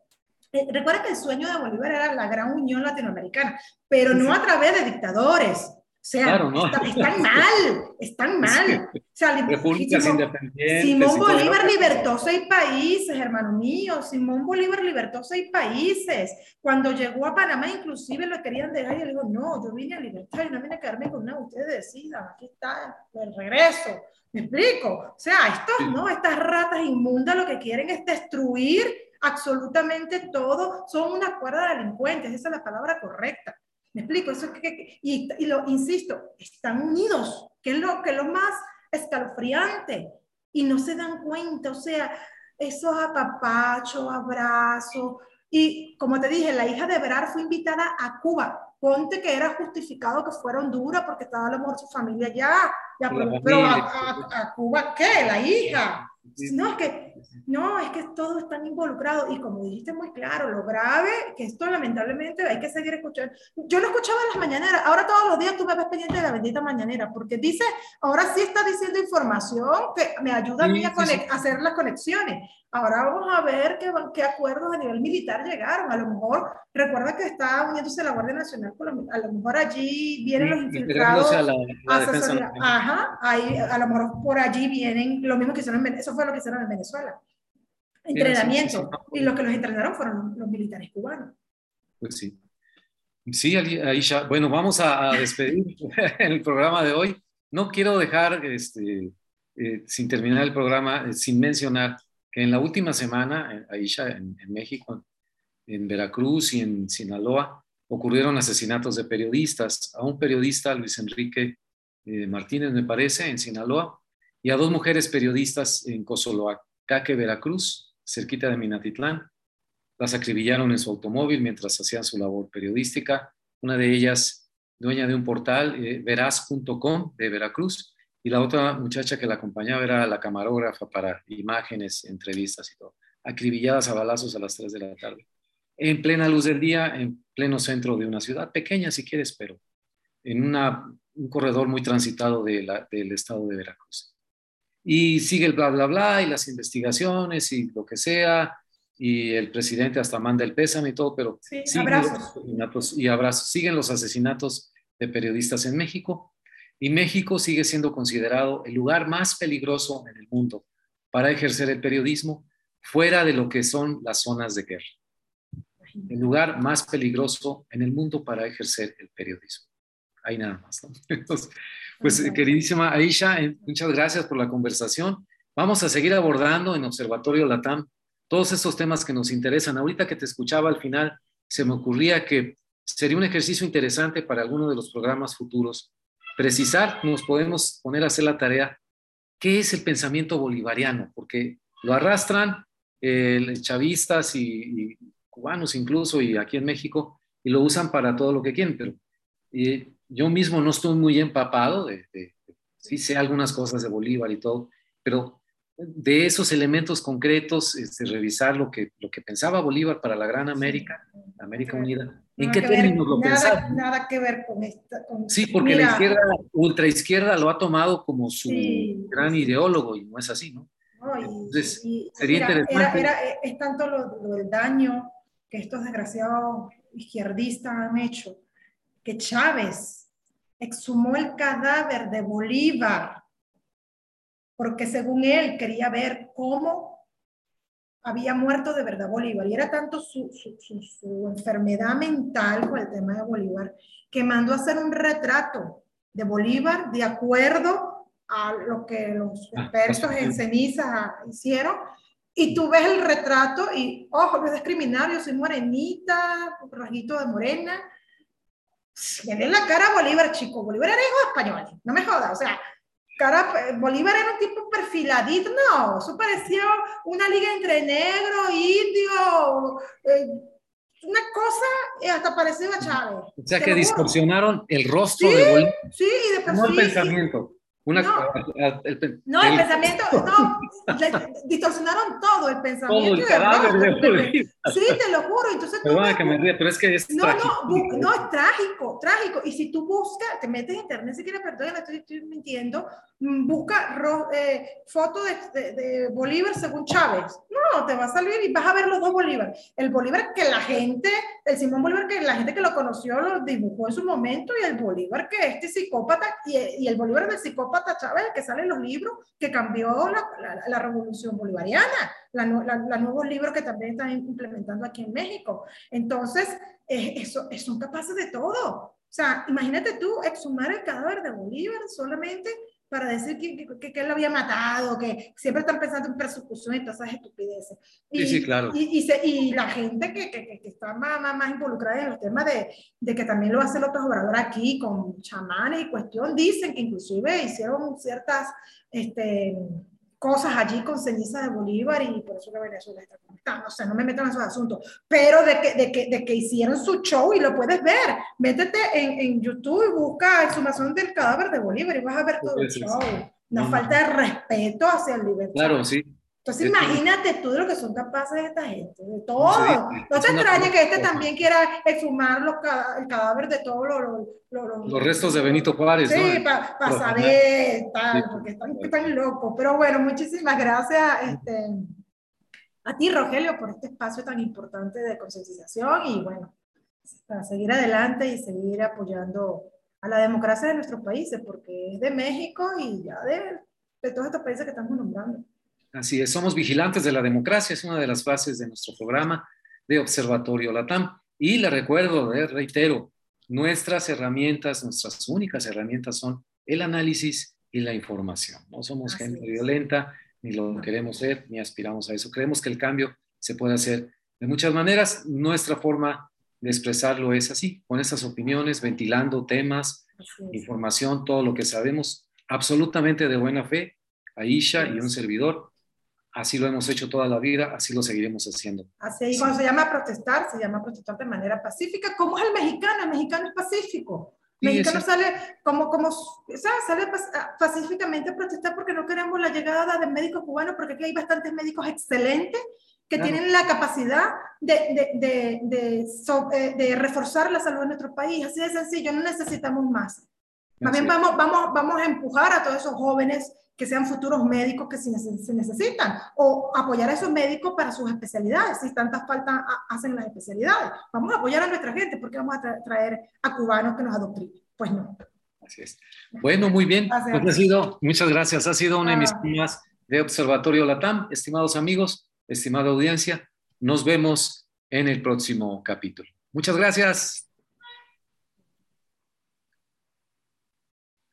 eh, recuerda que el sueño de Bolívar era la gran unión latinoamericana, pero no a través de dictadores. O sea, están mal, están mal. O sea, Repúblicas Simón, independientes. Simón Bolívar libertó seis países, hermano mío. Simón Bolívar libertó seis países. Cuando llegó a Panamá, inclusive lo querían dejar y él dijo, no, yo vine a libertar y no vine a quedarme con nada, ustedes decidan, aquí está el regreso. ¿Me explico? O sea, estos, ¿no? Estas ratas inmundas lo que quieren es destruir absolutamente todo, son una cuerda de delincuentes, esa es la palabra correcta. Me explico, eso que, y, y, lo insisto, están unidos, que es lo que lo más escalofriante, y no se dan cuenta, o sea, esos apapachos, abrazos, y como te dije, la hija de Berar fue invitada a Cuba. Ponte que era justificado que fuera Honduras porque estaba a lo mejor su familia ya, ya pero, a, Cuba, ¿qué? La hija. No, es que, no, es que todos están involucrados y como dijiste muy claro, lo grave, que esto lamentablemente hay que seguir escuchando. Yo lo escuchaba en las mañaneras, ahora todos los días tú me ves pendiente de la bendita mañanera, porque dice, ahora sí está diciendo información que me ayuda a mí a, hacer las conexiones. Ahora vamos a ver qué, qué, acuerdos a nivel militar llegaron. A lo mejor, recuerda que está uniéndose la Guardia Nacional, a lo mejor allí vienen los infiltrados. A la, Ajá, ahí, a lo mejor por allí vienen lo mismo que hicieron en Eso fue lo que hicieron en Venezuela. Entrenamiento. Y los que los entrenaron fueron los militares cubanos. Pues sí. Sí, Aisha. Bueno, vamos a, despedir el programa de hoy. No quiero dejar este, eh, sin terminar el programa, eh, sin mencionar que en la última semana, eh, Aisha, en, en, México, en Veracruz y en Sinaloa, ocurrieron asesinatos de periodistas. A un periodista, Luis Enrique eh, Martínez, me parece, en Sinaloa, y a dos mujeres periodistas en Cozoloacaque, Veracruz, cerquita de Minatitlán. Las acribillaron en su automóvil mientras hacían su labor periodística. Una de ellas, dueña de un portal, eh, veraz.com de Veracruz, y la otra muchacha que la acompañaba era la camarógrafa para imágenes, entrevistas y todo, acribilladas a balazos a las 3 de la tarde. En plena luz del día, en pleno centro de una ciudad pequeña, si quieres, pero en un corredor muy transitado del estado de Veracruz. Y sigue el bla, bla, bla, y las investigaciones y lo que sea, y el presidente hasta manda el pésame y todo, pero sí, abrazos. y abrazos. Siguen los asesinatos de periodistas en México y México sigue siendo considerado el lugar más peligroso en el mundo para ejercer el periodismo fuera de lo que son las zonas de guerra. El lugar más peligroso en el mundo para ejercer el periodismo. Ahí nada más. pues queridísima Aisha, eh, muchas gracias por la conversación. Vamos a seguir abordando en Observatorio Latam todos estos temas que nos interesan. Ahorita que te escuchaba al final, se me ocurría que sería un ejercicio interesante para alguno de los programas futuros precisar, nos podemos poner a hacer la tarea, ¿qué es el pensamiento bolivariano? Porque lo arrastran eh, chavistas y, cubanos incluso, y aquí en México, y lo usan para todo lo que quieren, pero yo mismo no estoy muy empapado, de, sí sé algunas cosas de Bolívar y todo, pero de esos elementos concretos, este, revisar lo que, lo que pensaba Bolívar para la Gran América, América Unida, ¿En qué términos lo nada, Nada que ver con esta. sí, porque la izquierda, ultraizquierda lo ha tomado como su gran ideólogo y no es así, ¿no? Entonces, sería interesante. Era, es tanto lo, del daño que estos desgraciados izquierdistas han hecho, que Chávez exhumó el cadáver de Bolívar, porque según él quería ver cómo había muerto de verdad Bolívar. Y era tanto su, enfermedad mental con el tema de Bolívar, que mandó a hacer un retrato de Bolívar de acuerdo a lo que los ah, expertos en ceniza hicieron. Y tú ves el retrato y, ojo, no es discriminar, yo soy morenita, rasguito de morena. Tiene la cara Bolívar, chico. Bolívar era hijo español, no me jodas. O sea, cara, Bolívar era un tipo perfiladito, no, eso parecía una liga entre negro, indio, eh, una cosa, y hasta parecía Chávez. O sea que distorsionaron el rostro de Bolívar. Sí, y después no el pensamiento no, el, no, el, pensamiento, no, distorsionaron todo el pensamiento. Todo el cadáver Sí, te lo juro. Entonces, tú, que me ríe, pero es que es no, trágico. No, no, es trágico, trágico. Y si tú buscas, te metes en internet, si quieres, perdón, estoy, estoy mintiendo, mm, busca eh, foto de, de, Bolívar según Chávez. No, te va a salir y vas a ver los dos Bolívar. El Bolívar que la gente, el Simón Bolívar que la gente que lo conoció lo dibujó en su momento y el Bolívar que este psicópata y, y el Bolívar del psicópata Chávez, que sale en los libros, que cambió la, la, revolución bolivariana, los nuevos libros que también están implementando aquí en México. Entonces, eh, eso, son capaces de todo. O sea, imagínate tú exhumar el cadáver de Bolívar solamente para decir que, que, que, él lo había matado, que siempre están pensando en persecución y todas esas estupideces. Y, sí, sí, claro. Y, y, y la gente que, que, está más, más, más, involucrada en el tema de, de que también lo hace López Obrador aquí con chamanes y cuestión, dicen que inclusive hicieron ciertas este, cosas allí con ceniza de Bolívar y por eso que Venezuela está como está. O sea, no me meto en esos asuntos. Pero de que, de que, de que hicieron su show y lo puedes ver. Métete en, en YouTube y busca exhumación del cadáver de Bolívar y vas a ver todo el show. Una falta de respeto hacia el libertad. Claro, sí. Entonces imagínate tú de lo que son capaces esta gente, de todo. no te extrañe que este también quiera exhumar los, el cadáver de todos los, los, restos de Benito Juárez. Sí, para saber, tal, porque están, están, locos. Pero bueno, muchísimas gracias este, a ti, Rogelio, por este espacio tan importante de concientización y bueno, para seguir adelante y seguir apoyando a la democracia de nuestros países, porque es de México y ya de, de todos estos países que estamos nombrando. Así es, somos vigilantes de la democracia, es una de las fases de nuestro programa de Observatorio Latam. Y le recuerdo, eh, reitero, nuestras herramientas, nuestras únicas herramientas son el análisis y la información. No somos gente violenta, ni lo queremos ser, ni aspiramos a eso. Creemos que el cambio se puede hacer de muchas maneras. Nuestra forma de expresarlo es así, con estas opiniones, ventilando temas, información, todo lo que sabemos, absolutamente de buena fe, Aisha y un servidor, Así lo hemos hecho toda la vida, así lo seguiremos haciendo. Así, cuando se llama protestar, se llama protestar de manera pacífica, como es el mexicano, el mexicano es pacífico. El mexicano sale como, como, sale ah, pacíficamente a protestar porque no queremos la llegada de médicos cubanos, porque aquí hay bastantes médicos excelentes que tienen la capacidad de, de, de, eh, de, reforzar la salud de nuestro país. Así de sencillo, no necesitamos más. También vamos, vamos, vamos a empujar a todos esos jóvenes que sean futuros médicos que se necesitan, o apoyar a esos médicos para sus especialidades, si tantas faltas hacen las especialidades. Vamos a apoyar a nuestra gente, porque vamos a traer a cubanos que nos adoctrinen. Pues no. Así es. Bueno, muy bien. Pues ha sido, muchas gracias. Ha sido una emisión ah. más de Observatorio Latam. Estimados amigos, estimada audiencia, nos vemos en el próximo capítulo. Muchas gracias.